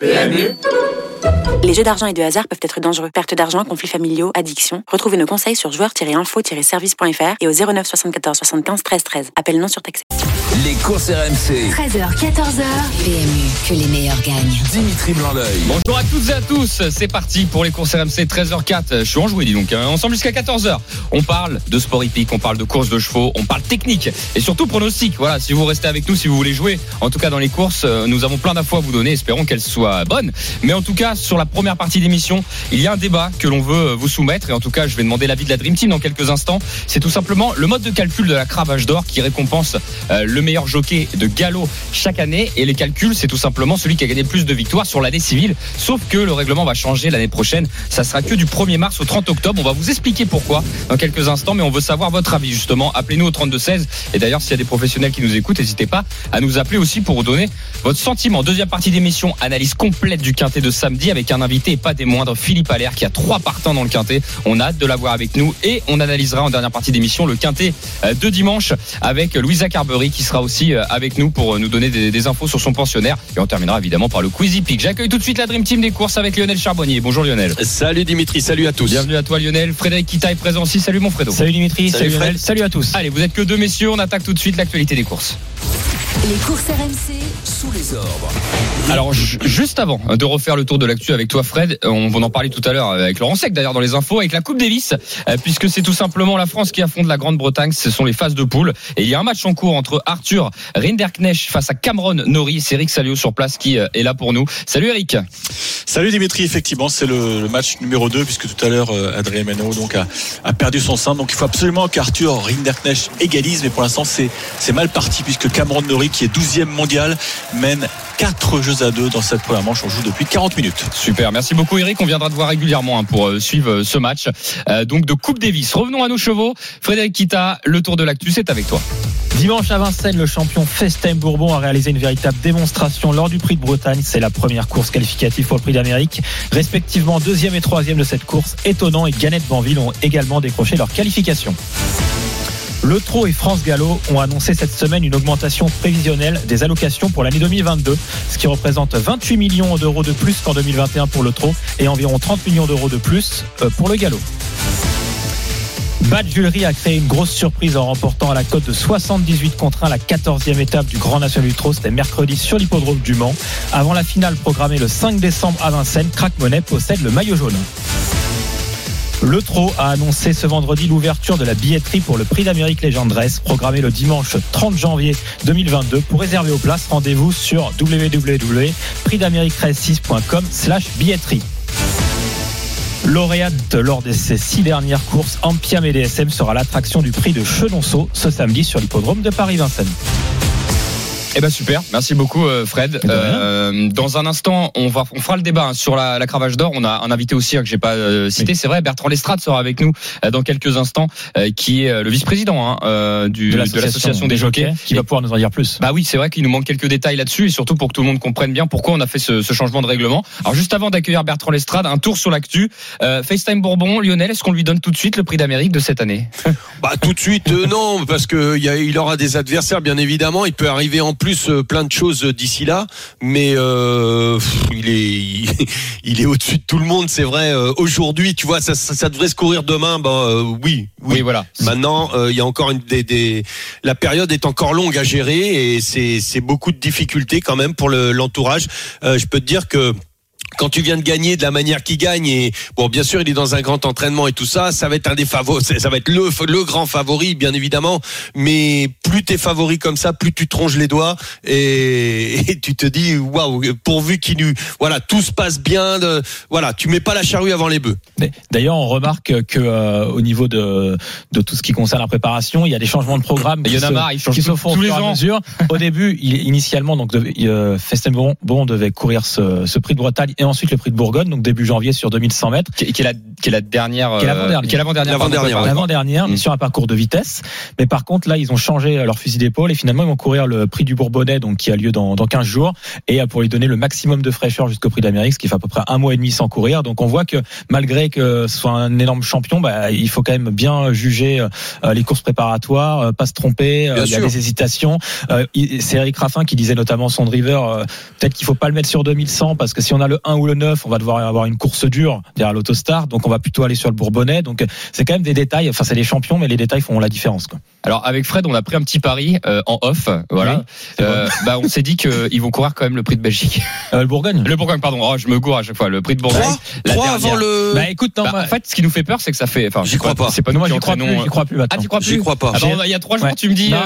PMU Les jeux d'argent et de hasard peuvent être dangereux. Perte d'argent, conflits familiaux, addiction. Retrouvez nos conseils sur joueurs-info-service.fr et au 09 74 75 13 13. Appel non surtaxé. Les courses RMC. 13h, 14h. PMU, que les meilleurs gagnent. Dimitri blanc Bonjour à toutes et à tous. C'est parti pour les courses RMC 13h04. Je suis enjoué, dis donc. hein. Ensemble jusqu'à 14h. On parle de sport hippique, on parle de courses de chevaux, on parle technique et surtout pronostic. Voilà, si vous restez avec nous, si vous voulez jouer, en tout cas dans les courses, euh, nous avons plein d'infos à vous donner. Espérons qu'elles soient bonnes. Mais en tout cas, sur la première partie d'émission, il y a un débat que l'on veut euh, vous soumettre. Et en tout cas, je vais demander l'avis de la Dream Team dans quelques instants. C'est tout simplement le mode de calcul de la cravache d'or qui récompense euh, le meilleur jockey de galop chaque année. Et les calculs, c'est tout simplement celui qui a gagné plus de victoires sur l'année civile. Sauf que le règlement va changer l'année prochaine. Ça sera que du 1er mars au 30 octobre. On va vous expliquer pourquoi dans quelques instants. Mais on veut savoir votre avis justement. Appelez-nous au 32 16. Et d'ailleurs, s'il y a des professionnels qui nous écoutent, n'hésitez pas à nous appeler aussi pour vous donner votre sentiment. Deuxième partie d'émission, analyse complète du quintet de samedi avec un invité et pas des moindres, Philippe Allaire, qui a trois partants dans le quintet. On a hâte de l'avoir avec nous et on analysera en dernière partie d'émission le quintet euh, de dimanche avec Louisa Carberry qui sera aussi euh, avec nous pour euh, nous donner des, des infos sur son pensionnaire. Et on terminera évidemment par le Quizy Peak. J'accueille tout de suite la Dream Team des courses avec Lionel Charbonnier. Bonjour Lionel. Salut Dimitri, salut à tous. Bienvenue à toi Lionel. Frédéric Kita est présent aussi. Salut mon Fredo. Salut Dimitri, Salut salut, Fred. Lionel, salut à tous. Allez, vous êtes que deux messieurs. On attaque tout de suite l'actualité des courses. Les courses RMC. Sous les ordres. Alors ju- juste avant de refaire le tour de l'actu avec toi Fred, on va en parler tout à l'heure avec Laurent Sec d'ailleurs dans les infos avec la Coupe Davis. Euh, puisque c'est tout simplement la France qui affronte la Grande-Bretagne, ce sont les phases de poule. Et il y a un match en cours entre Arthur Rinderknecht face à Cameron Norrie, c'est Eric Salio sur place qui euh, est là pour nous. Salut Eric. Salut Dimitri, effectivement c'est le, match numéro 2 puisque tout à l'heure euh, Adrien Meno donc a, perdu son sein donc il faut absolument qu'Arthur Rinderknecht égalise. Mais pour l'instant c'est mal parti puisque Cameron Norrie qui est 12e mondial mène 4 jeux à 2 dans cette première manche. On joue depuis 40 minutes. Super, merci beaucoup Eric. On viendra te voir régulièrement hein, pour euh, suivre euh, ce match. Euh, donc de Coupe Davis. Revenons à nos chevaux. Frédéric Kita, le tour de l'actu, c'est avec toi. Dimanche à Vincennes, le champion Festin Bourbon a réalisé une véritable démonstration lors du prix de Bretagne. C'est la première course qualificative pour le prix d'Amérique. Respectivement deuxième et troisième de cette course, Étonnant et Gannett Banville ont également décroché leur qualification. Le Trot et France Gallo ont annoncé cette semaine une augmentation prévisionnelle des allocations pour l'année 2022, ce qui représente 28 millions d'euros de plus qu'en 2021 pour le Trot et environ 30 millions d'euros de plus euh, pour le Gallo. Bad a créé une grosse surprise en remportant à la cote de 78 contre 1 la 14e étape du Grand National du Trot. C'était mercredi sur l'hippodrome du Mans. Avant la finale programmée le 5 décembre à Vincennes, Crack Monet possède le maillot jaune. Le Trot a annoncé ce vendredi l'ouverture de la billetterie pour le Prix d'Amérique Légendresse, programmé le dimanche 30 janvier 2022. Pour réserver aux places, rendez-vous sur www.prixdamérique6.com slash billetterie. Lauréate lors de ces six dernières courses, Ampiam et DSM sera l'attraction du prix de Chenonceau ce samedi sur l'hippodrome de Paris-Vincennes. Eh ben super, merci beaucoup euh, Fred. Euh, dans un instant, on va on fera le débat hein, sur la, la cravache d'or. On a un invité aussi hein, que j'ai pas euh, cité, c'est vrai. Bertrand Lestrade sera avec nous euh, dans quelques instants, euh, qui est euh, le vice-président hein, euh, du- de l'association des jockeys. qui va pouvoir nous en dire plus. Bah oui, c'est vrai qu'il nous manque quelques détails là-dessus et surtout pour que tout le monde comprenne bien pourquoi on a fait ce, ce changement de règlement. Alors juste avant d'accueillir Bertrand Lestrade, un tour sur l'actu. Euh, FaceTime Bourbon, Lionel, est-ce qu'on lui donne tout de suite le prix d'Amérique de cette année? Bah tout de suite euh, non parce que il y a- il aura des adversaires bien évidemment. Il peut arriver en plus euh, plein de choses euh, d'ici là, mais euh, il est il, est au-dessus de tout le monde. C'est vrai. Aujourd'hui, tu vois, ça, ça, ça devrait se courir demain. Ben euh, oui, oui. voilà. Maintenant, il y a encore une des, des la période est encore longue à gérer et c'est c'est beaucoup de difficultés quand même pour le- l'entourage. Je peux te dire que quand tu viens de gagner de la manière qu'il gagne et bon bien sûr il est dans un grand entraînement et tout ça ça va être un des favoris ça va être le le grand favori bien évidemment mais plus t'es favori comme ça plus tu tronches les doigts et, et tu te dis waouh pourvu qu'il nous voilà tout se passe bien de, voilà tu mets pas la charrue avant les bœufs D'ailleurs, on remarque que euh, au niveau de, de tout ce qui concerne la préparation, il y a des changements de programme Il y en a marre, ils changent qui se tous- font au tous les fur et à ans. mesure. Au début, il, initialement, donc devait- euh, Festin Bourbon devait courir ce, ce prix de Bretagne et ensuite le prix de Bourgogne, donc début janvier sur 2100 mètres. Qui, qui est la, qui est la dernière. Qui est euh, l'avant-dernière. qui est l'avant-dernière. pardon, L'avant-dernière, pardon. L'avant-dernière, mais Mm. sur un parcours de vitesse. Mais par contre, là, ils ont changé leur fusil d'épaule et finalement, ils vont courir le prix du Bourbonnais, donc qui a lieu dans, dans 15 jours, et euh, pour lui donner le maximum de fraîcheur jusqu'au prix d'Amérique, ce qui fait à peu près un mois et demi sans courir. Donc on voit que malgré que ce soit un énorme champion, bah, il faut quand même bien juger euh, les courses préparatoires, euh, pas se tromper. euh, Bien il y a sûr. des hésitations. Euh, C'est Eric Raffin qui disait notamment son driver, euh, peut-être qu'il faut pas le mettre sur 2100 parce que si on a le 1 ou le 9, on va devoir avoir une course dure derrière l'autostar. Donc on va plutôt aller sur le Bourbonnais. Donc c'est quand même des détails. Enfin, c'est les champions, mais les détails font la différence. Quoi. Alors avec Fred, on a pris un petit pari euh, en off. Voilà. Oui, Euh, bah, on s'est dit qu'ils vont courir quand même le prix de Belgique. Euh, le Bourgogne. Le Bourgogne, pardon. Oh, je me gourre à chaque fois. Le prix de Bourgogne. Trois, la trois dernière. avant le. Bah écoute, non, Bah, en fait, ce qui nous fait peur, c'est que ça fait. Enfin, J'y crois pas. C'est pas nous moi j'y crois. J'y crois plus maintenant. Ah, tu crois J'y plus crois pas. Ah, bah, il y a trois jours, Ouais. tu me dis, Non,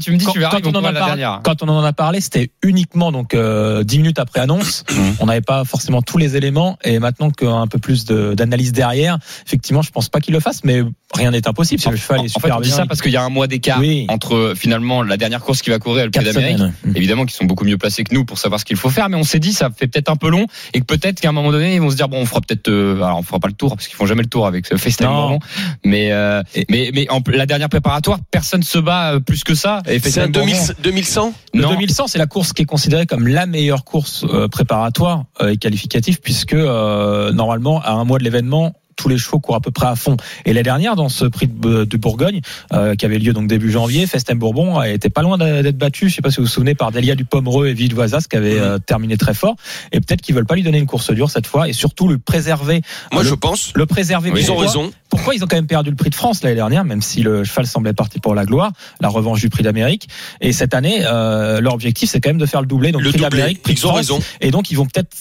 tu me dis, quand, tu verras, quand on en a la par- dernière. quand on en a parlé, c'était uniquement donc euh, 10 minutes après annonce. on n'avait pas forcément tous les éléments. Et maintenant qu'un peu plus d'analyse derrière, effectivement, je pense pas qu'il le fasse, mais rien n'est impossible. Si le cheval En est fait, super on dit bien, ça parce qu'il y a un mois d'écart Oui. entre finalement la dernière course qui va courir et le Prix d'Amérique. semaines. Mm. Évidemment qu'ils sont beaucoup mieux placés que nous pour savoir ce qu'il faut faire, mais on s'est dit ça fait peut-être un peu long et que peut-être qu'à un moment donné ils vont se dire bon on fera peut-être euh, alors on fera pas le tour parce qu'ils font jamais le tour avec ce. Bourbon, mais euh, mais mais en, la dernière préparatoire personne se bat euh, plus que ça C'est un FaceTime 2000 Bourbon, 2100 Le Non. 2100, c'est la course qui est considérée comme la meilleure course euh, préparatoire euh, et qualificative, puisque euh, normalement, à un mois de l'événement, tous les chevaux courent à peu près à fond. Et la dernière, dans ce prix de, de Bourgogne, euh, qui avait lieu donc début janvier, Festem Bourbon a été pas loin d'être battu. Je sais pas si vous vous souvenez par Delia du Pomereux et Ville Voisas, qui avait euh, terminé très fort. Et peut-être qu'ils veulent pas lui donner une course dure cette fois, et surtout le préserver. Moi, le, je pense. le préserver. Ils ont raison. Pourquoi ils ont quand même perdu le prix de France l'année dernière, même si le cheval semblait parti pour la gloire, la revanche du prix d'Amérique. Et cette année, euh, leur objectif, c'est quand même de faire le doublé, donc Le prix d'Amérique, prix de Ils ont raison. Et donc ils vont peut-être,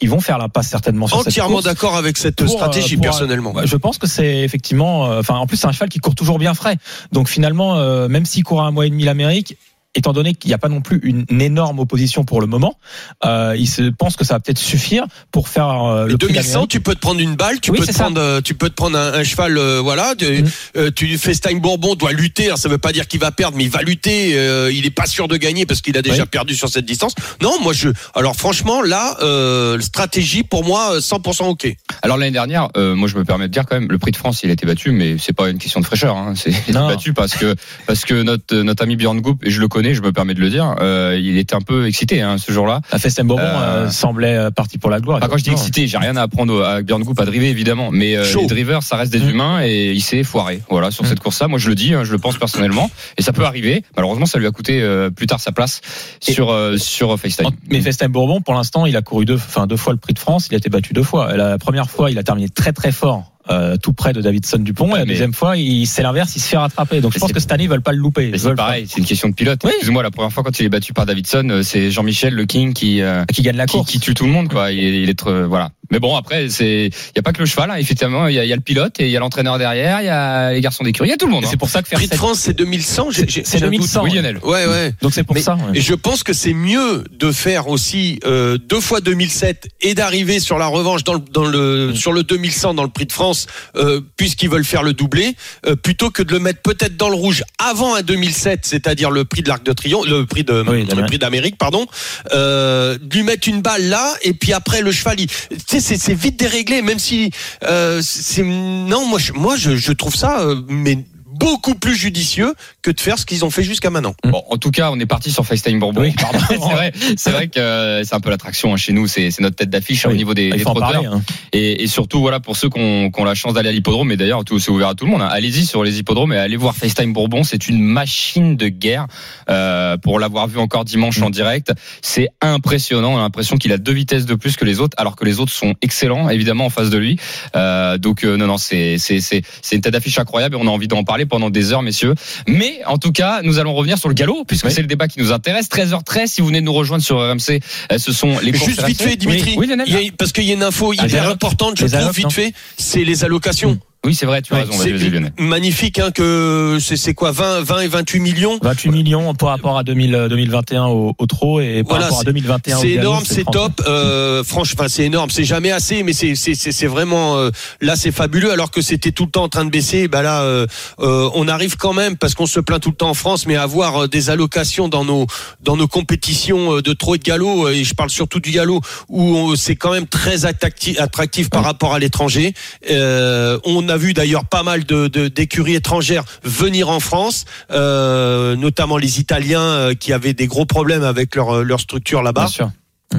ils vont faire l'impasse certainement sur Entièrement d'accord avec cette Pour, euh, stratégie, pour, euh, personnellement. Ouais, Je pense que c'est effectivement, euh, enfin en plus c'est un cheval qui court toujours bien frais. Donc finalement, euh, même s'il court à un mois et demi l'Amérique. Étant donné qu'il n'y a pas non plus une, une énorme opposition pour le moment, euh, il se pense que ça va peut-être suffire pour faire euh, Le le prix 2100, d'Amérique. tu peux te prendre une balle, tu Oui, peux c'est te ça. prendre, euh, tu peux te prendre un, un cheval, euh, voilà. Tu, Mm. euh, tu FaceTime Bourbon doit lutter. Alors, ça veut pas dire qu'il va perdre, mais il va lutter. euh, il est pas sûr de gagner parce qu'il a déjà Oui. perdu sur cette distance. Non, moi je. Alors franchement, là, euh, stratégie pour moi, euh, 100% ok. Alors l'année dernière, euh, moi je me permets de dire quand même, le Prix de France il a été battu, mais c'est pas une question de fraîcheur. Hein. C'est il a été Non. battu parce que parce que notre notre ami Björn Goop, et je le connais, je me permets de le dire, euh, il était un peu excité hein, ce jour-là. La Festem Bourbon Euh, euh, semblait parti pour la gloire. Enfin, quand je dis excité, j'ai rien à apprendre à Björn Goop à driver évidemment, mais les drivers ça reste des Mm. humains et il s'est foiré. Voilà sur Mm. cette course-là, moi je le dis, hein, je le pense personnellement, et ça peut arriver. Malheureusement, ça lui a coûté plus tard sa place Et- sur sur FaceTime. Mais Festin Bourbon, pour l'instant, il a couru deux, enfin deux fois le prix de France. Il a été battu deux fois. La première fois, il a terminé très très fort. Euh, tout près de Davidson Dupont et la Mais- deuxième fois il c'est l'inverse il se fait rattraper donc je pense que cette année ils veulent pas le louper c'est pareil, c'est une question de pilote. Oui. Excuse-moi, la première fois quand il est battu par Davidson, euh, c'est Jean-Michel Le King qui euh, qui gagne la qui, course qui tue tout le monde quoi. Il est, il est trop- voilà. Mais bon après c'est il y a pas que le cheval hein. effectivement il y, a, il y a le pilote et il y a l'entraîneur derrière, il y a les garçons d'écurie, il y a tout le monde. Hein. c'est pour ça que faire Prix de cette- France, c'est 2100. j'ai- j'ai- c'est j'ai un doute. 2100 Oui Lionel. Ouais, ouais. donc c'est pour Mais- ça ouais. Et je pense que c'est mieux de faire aussi euh, deux fois 2007 et d'arriver sur la revanche dans le, dans le Mm. sur le 2100 dans le Prix de France, euh, puisqu'ils veulent faire le doublé, euh, plutôt que de le mettre peut-être dans le rouge avant un 2007, c'est-à-dire le Prix de l'Arc de Triomphe, le Prix de Oui, le d'Amérique. Prix d'Amérique, pardon, euh, de lui mettre une balle là et puis après le cheval, il- tu sais, c'est c'est vite déréglé, même si euh, c'est non, moi je, moi je, je trouve ça euh, mais beaucoup plus judicieux que de faire ce qu'ils ont fait jusqu'à maintenant. Bon, en tout cas, on est parti sur FaceTime Bourbon. Oui, pardon. c'est vrai, c'est vrai que euh, c'est un peu l'attraction hein, chez nous. C'est c'est notre tête d'affiche hein, au niveau des, il des trotteurs. parler hein. Et, et surtout, voilà, pour ceux qui ont, qui ont la chance d'aller à l'hippodrome, et d'ailleurs, tout c'est ouvert à tout le monde. hein, Allez-y sur les hippodromes et allez voir FaceTime Bourbon. C'est une machine de guerre. Euh, pour l'avoir vu encore dimanche en direct, c'est impressionnant. On a l'impression qu'il a deux vitesses de plus que les autres, alors que les autres sont excellents, évidemment, en face de lui. Euh, donc, euh, non, non, c'est c'est c'est c'est une tête d'affiche incroyable et on a envie d'en parler pendant des heures, messieurs. Mais en tout cas, nous allons revenir sur le galop, puisque Oui. c'est le débat qui nous intéresse. 13h13, si vous venez de nous rejoindre sur RMC, euh, ce sont les courses Juste vite fait, Dimitri, Oui, oui, Lionel. il y a- parce qu'il y a une info hyper allocs, importante, je trouve, vite fait, c'est les allocations. Oui, c'est vrai, tu as raison. C'est magnifique hein, que c'est c'est quoi 20, 20 et 28 millions 28 millions par rapport à 2000, 2021 au, au trot et par Voilà, rapport à c'est- 2021 au C'est énorme, c'est 30. top. Euh, franchement, c'est énorme. C'est jamais assez, mais c'est c'est c'est c'est vraiment euh, là, c'est fabuleux. Alors que c'était tout le temps en train de baisser. Bah là, euh, euh, on arrive quand même parce qu'on se plaint tout le temps en France, mais à avoir euh, des allocations dans nos dans nos compétitions euh, de trot et de galop. euh, Et je parle surtout du galop où on- c'est quand même très attractif, attractif par rapport à l'étranger. Euh, on a vu d'ailleurs pas mal de d'écuries étrangères venir en France, euh, notamment les Italiens euh, qui avaient des gros problèmes avec leur leur structure là-bas.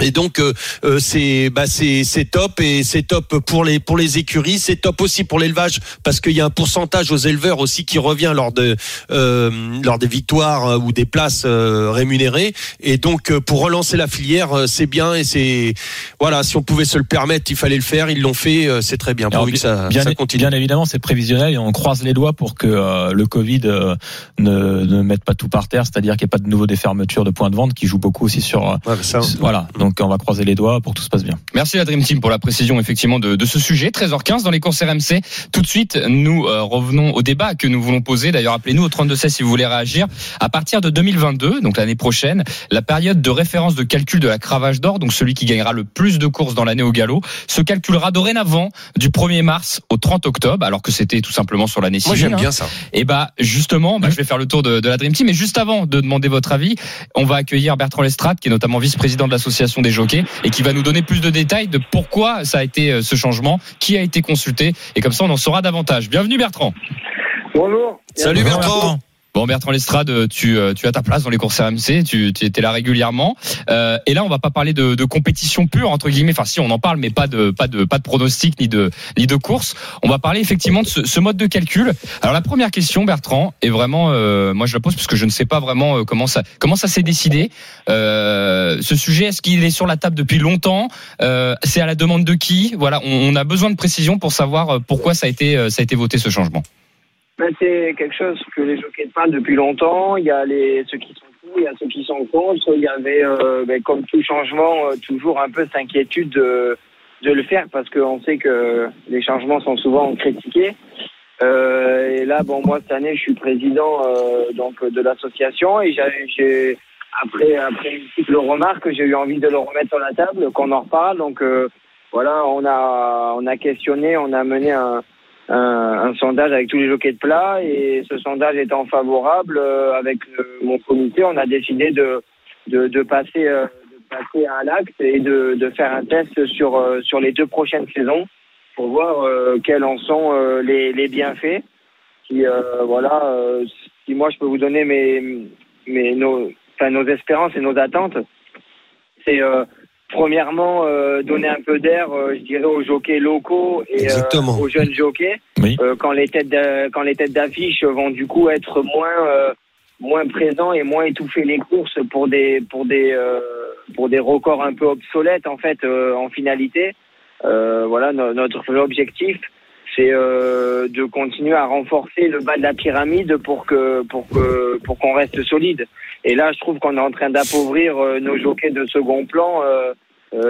Et donc euh, euh, c'est bah c'est c'est top et c'est top pour les pour les écuries, c'est top aussi pour l'élevage parce qu'il y a un pourcentage aux éleveurs aussi qui revient lors de euh, lors des victoires euh, ou des places euh, rémunérées et donc euh, pour relancer la filière c'est bien et c'est voilà si on pouvait se le permettre il fallait le faire ils l'ont fait c'est très bien Alors, pourvu que ça, bien, ça continue. bien évidemment, c'est prévisionnel et on croise les doigts pour que le Covid ne, ne mette pas tout par terre, c'est-à-dire qu'il n'y ait pas de nouveau des fermetures de points de vente qui jouent beaucoup aussi sur. euh, Ouais, ça, Voilà, donc on va croiser les doigts pour que tout se passe bien. Merci la Dream Team pour la précision effectivement de, de ce sujet. 13h15 dans les courses RMC. Tout de suite, nous euh, revenons au débat que nous voulons poser. D'ailleurs, appelez-nous au 3216 si vous voulez réagir. À partir de 2022, donc l'année prochaine, la période de référence de calcul de la cravache d'or, donc celui qui gagnera le plus de courses dans l'année au galop, se calculera dorénavant du 1er mars au 30 octobre, alors que c'était tout simplement sur l'année moi civile. j'aime hein. bien ça. Et bah justement, bah, je vais faire le tour de, de la Dream Team. Mais juste avant de demander votre avis, on va accueillir Bertrand Lestrade, qui est notamment vice-président de l'association des jockeys, et qui va nous donner plus de détails de pourquoi ça a été euh, ce changement, qui a été consulté, et comme ça on en saura davantage. Bienvenue Bertrand. Bonjour. Salut Bonjour, Bertrand. Bon Bertrand Lestrade, tu, euh, tu as ta place dans les courses RMC, tu, tu étais là régulièrement. Euh, et là, on va pas parler de, de compétition pure entre guillemets. Enfin, si on en parle, mais pas de pas de pas de pronostic ni de ni de course. On va parler effectivement de ce, ce mode de calcul. Alors la première question, Bertrand, est vraiment, euh, moi je la pose parce que je ne sais pas vraiment euh, comment ça comment ça s'est décidé. Euh, ce sujet, est-ce qu'il est sur la table depuis longtemps? Euh, C'est à la demande de qui? Voilà, on, on a besoin de précision pour savoir pourquoi ça a été ça a été voté ce changement. Ben, c'est quelque chose que les jockeys parlent depuis longtemps. Il y a les, ceux qui sont pour, il y a ceux qui sont contre. Il y avait, euh, ben, comme tout changement, euh, toujours un peu cette inquiétude de, de le faire parce qu'on sait que les changements sont souvent critiqués. Euh, et là, bon, moi cette année, je suis président euh, donc de l'association et j'ai- après après une multiples remarques, j'ai eu envie de le remettre sur la table, qu'on en reparle. Donc euh, voilà, on a on a questionné, on a mené un un, un sondage avec tous les jockeys de plat et ce sondage étant favorable euh, avec euh, mon comité, on a décidé de de, de passer euh, passer à l'acte et de, de faire un test sur euh, sur les deux prochaines saisons pour voir euh, quels en sont euh, les, les bienfaits. Si voilà, si moi je peux vous donner mes mes nos nos espérances et nos attentes, c'est premièrement euh, donner un peu d'air, euh, je dirais, aux jockeys locaux et euh, aux jeunes jockeys. Oui. Euh, quand les têtes quand les têtes d'affiche vont du coup être moins euh, moins présents et moins étouffer les courses pour des pour des euh, pour des records un peu obsolètes en fait euh, en finalité. Euh, voilà no- notre objectif c'est euh, de continuer à renforcer le bas de la pyramide pour que pour que pour qu'on reste solide. Et là, je trouve qu'on est en train d'appauvrir euh, nos jockeys de second plan. euh,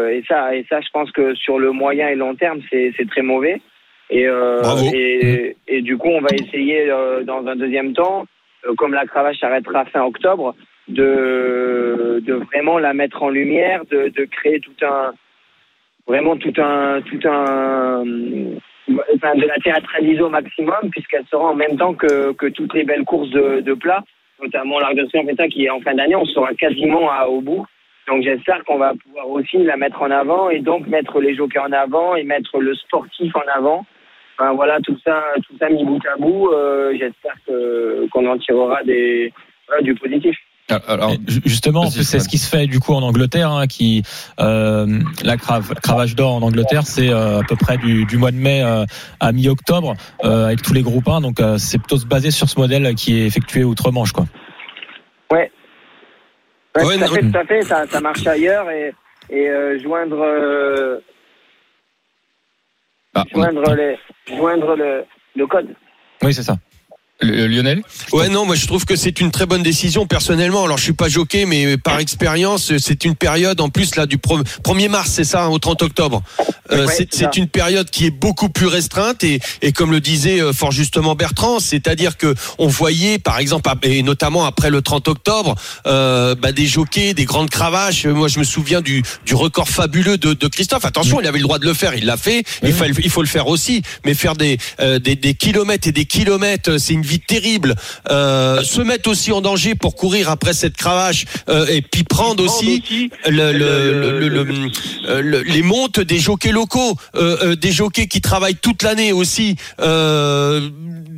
et ça, et ça, je pense que sur le moyen et long terme, c'est c'est très mauvais. Et, euh, Bravo. et, et du coup, on va essayer dans un deuxième temps, comme la cravache s'arrêtera fin octobre, de, de vraiment la mettre en lumière, de, de créer tout un, vraiment tout un, tout un, de la théâtraliser au maximum, puisqu'elle sera en même temps que, que toutes les belles courses de, de plat, notamment l'Arc de Triomphe qui est en fin d'année, on sera quasiment à, au bout. Donc j'espère qu'on va pouvoir aussi la mettre en avant et donc mettre les jockeys en avant et mettre le sportif en avant. Enfin voilà, tout ça, tout ça mis bout à bout, euh, j'espère qu'on en tirera des voilà, du positif. Alors, ju- Justement, c'est ce qui se fait du coup en Angleterre, hein, qui euh, la crave, cravache d'or en Angleterre, c'est euh, à peu près du, du mois de mai euh, à mi-octobre euh, avec tous les groupes 1. Donc euh, c'est plutôt se baser sur ce modèle qui est effectué outre-Manche, quoi. Ouais. Ouais, Ouais, tout à fait, tout à fait. Ça, ça marche ailleurs et, et euh, joindre, euh, ah, on joindre, les, joindre le, le code. Oui, c'est ça. Le- Lionel Ouais, non, moi je trouve que c'est une très bonne décision personnellement. Alors je suis pas jockey, mais par expérience, c'est une période en plus là du pro- 1er mars, c'est ça, hein, au 30 octobre. Euh, Ouais, c'est une période qui est beaucoup plus restreinte et, et comme le disait euh, fort justement Bertrand, c'est-à-dire que on voyait par exemple et notamment après le 30 octobre euh, bah, des jockeys, des grandes cravaches. Moi je me souviens du, du record fabuleux de, de Christophe. Attention, il avait le droit de le faire, il l'a fait. Il, faut, il faut le faire aussi, mais faire des, euh, des, des kilomètres et des kilomètres, c'est une vie terrible. Euh, se mettre aussi en danger pour courir après cette cravache euh, et puis prendre aussi le, le, le, le- le- le- les montes des jockeys locaux, euh, des jockeys qui travaillent toute l'année aussi,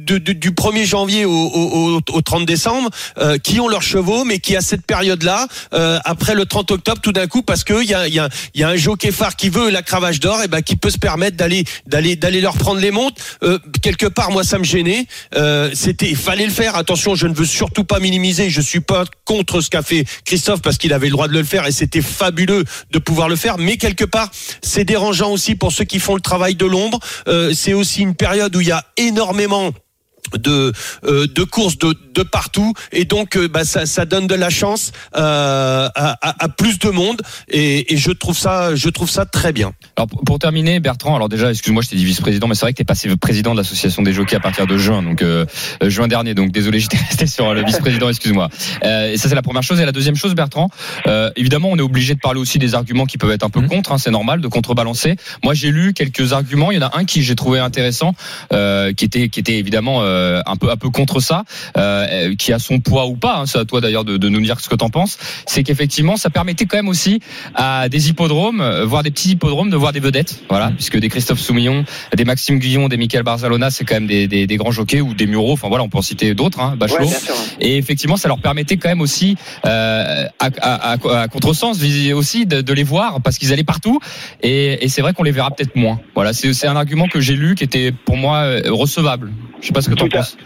de- de- du 1er janvier au, au, au- au 30 décembre, euh, qui ont leurs chevaux, mais qui à cette période-là, euh, après le 30 octobre, tout d'un coup, parce qu'il y a, y, a, il y a un jockey phare qui veut la cravache d'or, et ben qui peut se permettre d'aller d'aller d'aller leur prendre les montes. Euh, quelque part, moi, ça me gênait. C'était, fallait le faire. Attention, je ne veux surtout pas minimiser. Je suis pas contre ce qu'a fait Christophe parce qu'il avait le droit de le faire et c'était fabuleux de pouvoir le faire. Mais quelque part, c'est dérangeant aussi pour ceux qui font le travail de l'ombre. Euh, c'est aussi une période où il y a énormément de euh, de courses de, de partout et donc euh, bah, ça, ça donne de la chance euh, à, à, à plus de monde et, et je trouve ça je trouve ça très bien Alors pour, pour terminer, Bertrand, alors déjà, excuse-moi, je t'ai dit vice-président, mais c'est vrai que t'es passé président de l'association des jockeys à partir de juin, donc euh, euh, juin dernier. Donc désolé, j'étais resté sur le vice-président, excuse-moi. Euh, et ça c'est la première chose. Et la deuxième chose, Bertrand, euh, évidemment, on est obligé de parler aussi des arguments qui peuvent être un peu contre. hein, c'est normal de contrebalancer. Moi, j'ai lu quelques arguments. Il y en a un qui j'ai trouvé intéressant, euh, qui était qui était évidemment euh, un peu un peu contre ça, euh, qui a son poids ou pas. Hein, c'est à toi d'ailleurs de, de nous dire ce que t'en penses. C'est qu'effectivement, ça permettait quand même aussi à des hippodromes, euh, voire des petits hippodromes, de voir des vedettes. Voilà, puisque des Christophe Soumillon, des Maxime Guillon, des Michael Barzalona, c'est quand même des, des, des grands jockeys ou des Mureaux. Enfin voilà, on peut en citer d'autres, hein, Bachelot. Et effectivement, ça leur permettait quand même aussi, euh, à, à, à, à contresens, aussi de, de les voir parce qu'ils allaient partout. Et, et c'est vrai qu'on les verra peut-être moins. Voilà, c'est c'est un argument que j'ai lu qui était pour moi euh, recevable. Je sais pas ce que tu en Tout penses.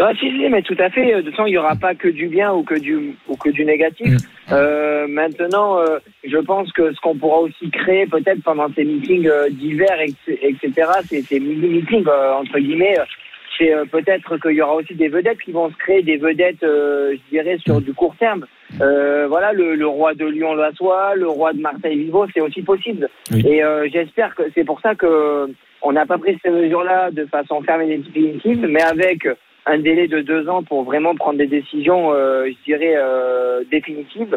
Ah, si, si, mais tout à fait. De toute façon, il n'y aura pas que du bien ou que du, ou que du négatif. Mm. Euh, maintenant, euh, je pense que ce qu'on pourra aussi créer peut-être pendant ces meetings euh, d'hiver, etc., ces, ces mini-meetings, euh, entre guillemets, c'est euh, peut-être qu'il y aura aussi des vedettes qui vont se créer, des vedettes, euh, je dirais, sur du court terme. Euh, voilà, le, le roi de Lyon-Loissois, le roi de Marseille-Vivo, c'est aussi possible. Oui. Et euh, j'espère que c'est pour ça que on n'a pas pris ces mesures-là de façon ferme et définitive, mais avec un délai de deux ans pour vraiment prendre des décisions, euh, je dirais, euh, définitives.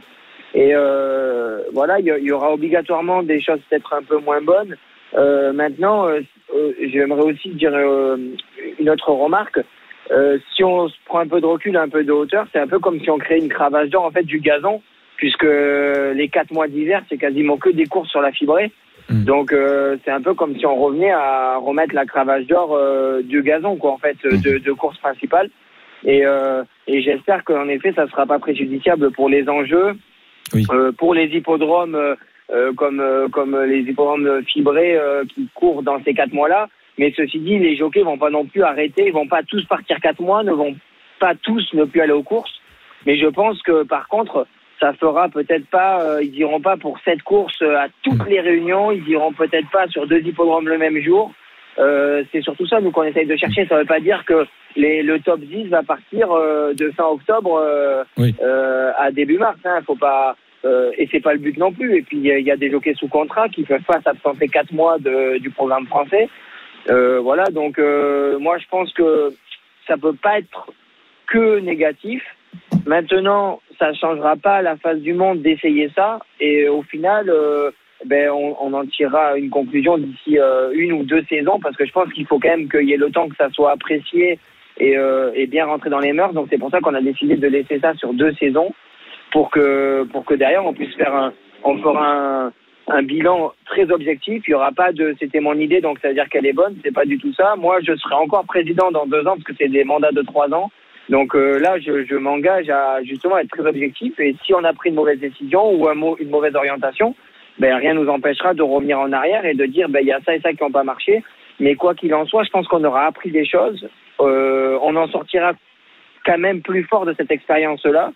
Et euh, voilà, il y, il y aura obligatoirement des choses peut-être un peu moins bonnes. Euh, maintenant, euh, euh, j'aimerais aussi dire euh, une autre remarque. Euh, si on se prend un peu de recul, un peu de hauteur, c'est un peu comme si on créait une cravache d'or en fait du gazon, puisque les quatre mois d'hiver, c'est quasiment que des courses sur la fibrée. Mm. Donc euh, c'est un peu comme si on revenait à remettre la cravache d'or euh, du gazon, quoi, en fait, de, de course principale. Et, euh, et j'espère qu'en effet, ça ne sera pas préjudiciable pour les enjeux, Oui. euh, pour les hippodromes euh, comme, euh, comme les hippodromes fibrés euh, qui courent dans ces quatre mois-là. Mais ceci dit, les jockeys vont pas non plus arrêter, ils vont pas tous partir quatre mois, ne vont pas tous ne plus aller aux courses. Mais je pense que par contre, ça fera peut-être pas, euh, ils iront pas pour cette course à toutes les réunions, ils iront peut-être pas sur deux hippodromes le même jour. Euh, c'est surtout ça nous qu'on essaye de chercher. Ça veut pas dire que les, le top 10 va partir euh, de fin octobre euh, Oui. euh, à début mars. Hein. Faut pas euh, et c'est pas le but non plus. Et puis il y, a- des jockeys sous contrat qui peuvent pas s'absenter quatre mois de, du programme français. Euh, voilà, donc euh, moi je pense que ça peut pas être que négatif. Maintenant, ça changera pas la face du monde d'essayer ça. Et au final, euh, ben on, on en tirera une conclusion d'ici euh, une ou deux saisons, parce que je pense qu'il faut quand même qu'il y ait le temps que ça soit apprécié et, euh, et bien rentré dans les mœurs. Donc c'est pour ça qu'on a décidé de laisser ça sur deux saisons, pour que pour que derrière on puisse faire un, on fera un, un bilan très objectif. Il y aura pas de c'était mon idée, donc ça veut dire qu'elle est bonne. C'est pas du tout ça. Moi, je serai encore président dans deux ans parce que c'est des mandats de trois ans. Donc euh, là, je, je m'engage à justement être très objectif. Et si on a pris une mauvaise décision ou un une mauvaise orientation, ben rien nous empêchera de revenir en arrière et de dire ben il y a ça et ça qui n'ont pas marché. Mais quoi qu'il en soit, je pense qu'on aura appris des choses. Euh, on en sortira quand même plus fort de cette expérience-là.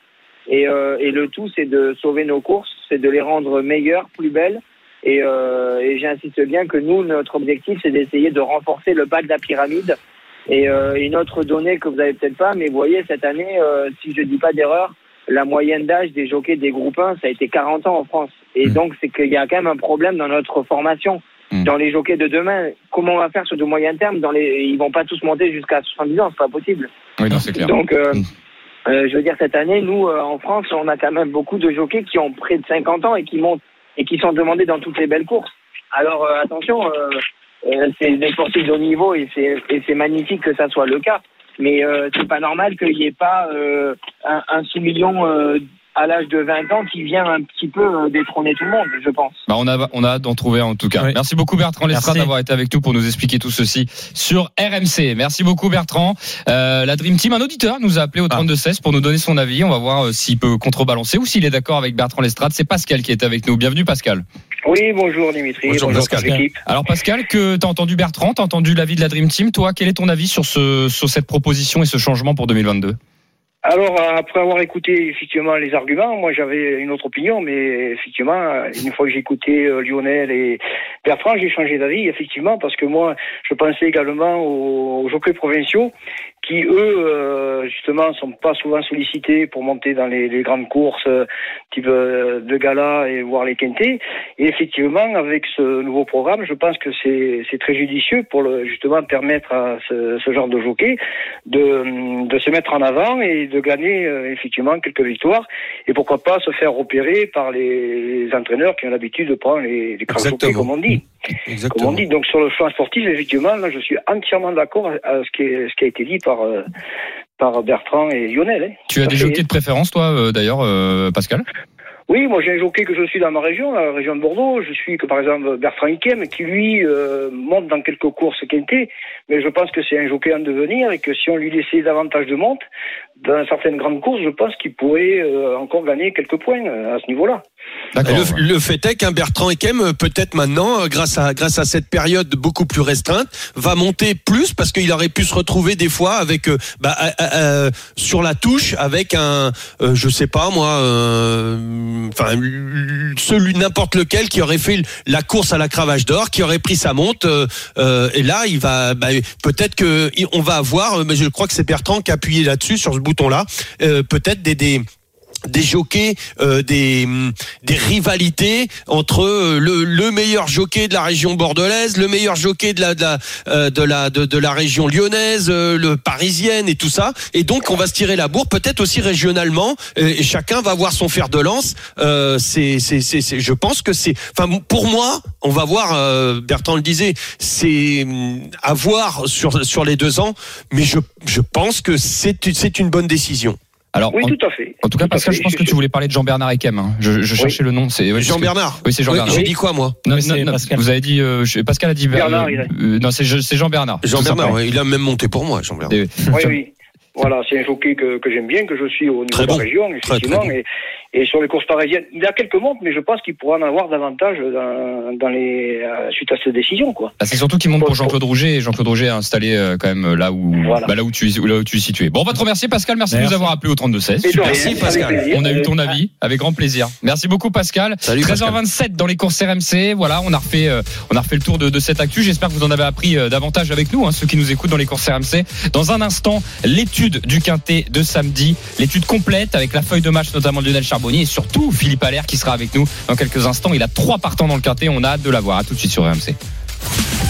Et, euh, et le tout, c'est de sauver nos courses, c'est de les rendre meilleures, plus belles. Et, euh, et j'insiste bien que nous, notre objectif, c'est d'essayer de renforcer le bas de la pyramide. Et euh, une autre donnée que vous avez peut-être pas, mais vous voyez, cette année, si je dis pas d'erreur, la moyenne d'âge des jockeys des groupes 1, ça a été 40 ans en France. Et Mm. donc, c'est qu'il y a quand même un problème dans notre formation. Hmm. dans les jockeys de demain. Comment on va faire sur du moyen terme dans les... Ils vont pas tous monter jusqu'à 70 ans, c'est pas possible. Oui, non, c'est clair. Donc, euh, Mm. Euh, je veux dire, cette année, nous, euh, en France, on a quand même beaucoup de jockeys qui ont près de 50 ans et qui montent et qui sont demandés dans toutes les belles courses. Alors, euh, attention, euh, euh, c'est des sportifs de haut niveau et c'est magnifique que ça soit le cas. Mais c'est pas normal qu'il n'y ait pas un, un 6 millions euh, à l'âge de 20 ans qui vient un petit peu euh, détrôner tout le monde, je pense. Bah, on a, on a hâte d'en trouver en tout cas. Oui. Merci beaucoup Bertrand Lestrade d'avoir été avec nous pour nous expliquer tout ceci sur RMC. Merci beaucoup Bertrand. Euh, la Dream Team, un auditeur nous a appelé au 32-16 pour nous donner son avis. On va voir euh, s'il peut contrebalancer ou s'il est d'accord avec Bertrand Lestrade. C'est Pascal qui est avec nous. Bienvenue Pascal. Oui, bonjour Dimitri, Bonjour, bonjour, Pascal. Alors Pascal, que t'as entendu Bertrand, t'as entendu l'avis de la Dream Team? Toi, quel est ton avis sur ce, sur cette proposition et ce changement pour 2022 Alors, après avoir écouté effectivement les arguments, moi j'avais une autre opinion, mais effectivement, une fois que j'ai écouté euh, Lionel et Bertrand, j'ai changé d'avis, effectivement, parce que moi, je pensais également aux, aux jockeys provinciaux qui, eux, euh, justement, sont pas souvent sollicités pour monter dans les, les grandes courses euh, type euh, de gala et voir les quintés. Et effectivement, avec ce nouveau programme, je pense que c'est c'est très judicieux pour le, justement permettre à ce, ce genre de jockey de, de se mettre en avant et de gagner euh, effectivement quelques victoires. Et pourquoi pas se faire repérer par les, entraîneurs qui ont l'habitude de prendre les, les grands jockeys, Exactement. comme on dit. Comme on dit. Donc sur le plan sportif, effectivement, là, je suis entièrement d'accord à ce qui, est- ce qui a été dit par, euh, par Bertrand et Lionel. hein. Tu as des jockeys de préférence, toi, euh, d'ailleurs, euh, Pascal? Oui, moi j'ai un jockey que je suis dans ma région, la région de Bordeaux. Je suis que par exemple Bertrand Ikem, qui lui euh, monte dans quelques courses quintées, mais je pense que c'est un jockey en devenir et que si on lui laissait davantage de monte dans certaines grandes courses, je pense qu'il pourrait euh, encore gagner quelques points euh, à ce niveau-là. Le, le fait est qu'un Bertrand Ekem, euh, peut-être maintenant, euh, grâce à grâce à cette période beaucoup plus restreinte, va monter plus parce qu'il aurait pu se retrouver des fois avec euh, bah, euh, euh, sur la touche avec un, euh, je sais pas moi, euh, enfin celui n'importe lequel qui aurait fait la course à la cravache d'or, qui aurait pris sa monte euh, euh, et là il va bah, peut-être que on va avoir, mais je crois que c'est Bertrand qui a appuyé là-dessus sur ce bouton-là, euh, peut-être des des des jockeys, euh, des, des rivalités entre euh, le, le meilleur jockey de la région bordelaise, le meilleur jockey de la de la euh, de la de, la région lyonnaise, euh, le parisienne et tout ça. Et donc on va se tirer la bourre, peut-être aussi régionalement, euh, et chacun va voir son fer de lance. Euh, c'est c'est je pense que c'est, enfin pour moi, on va voir. euh, Bertrand le disait, c'est à voir sur sur les deux ans, mais je je pense que c'est c'est une bonne décision. Alors, Oui, en, tout à fait. en tout cas, Tout Pascal, fait, je pense que tu voulais parler de Jean-Bernard Ekem. hein. Je, je cherchais le nom. C'est ouais, Jean parce que- Bernard. Oui, c'est Jean Bernard. J'ai dit quoi moi Non, non, c'est non, Pascal. Vous avez dit, euh, Pascal a dit Bernard, euh, il a- euh, non, c'est c'est Jean Bernard. Jean tout Bernard, simplement. ouais, il a même monté pour moi, Jean Bernard. Et- Oui, oui. Voilà, c'est un jockey que, que j'aime bien, que je suis au niveau Très de la bon. région, Très, effectivement. très bon. et, et sur les courses parisiennes, il a quelques montes, mais je pense qu'il pourra en avoir davantage dans, dans les, euh, suite à cette décision, quoi. Bah, c'est surtout qu'il monte pour Jean-Claude Rouget et Jean-Claude Rouget est installé euh, quand même là où, Voilà. bah, là où tu es, là où tu es situé. Bon, on va te remercier Pascal. Merci, de nous avoir appelé au 32 16. Et de Super. rien, Merci, avec Pascal. plaisir. On a eu ton Euh, avis avec grand plaisir. Merci beaucoup Pascal. Salut, Pascal. 13h27 dans les courses RMC. Voilà, on a refait, euh, on a refait le tour de, de cette actu. J'espère que vous en avez appris euh, davantage avec nous, hein, ceux qui nous écoutent dans les courses RMC. Dans un instant, l'étude du quintet de samedi, l'étude complète avec la feuille de match notamment de Lionel Charbonnier et surtout Philippe Allaire qui sera avec nous dans quelques instants. Il a trois partants dans le quintet. On a hâte de l'avoir. À tout de suite sur RMC.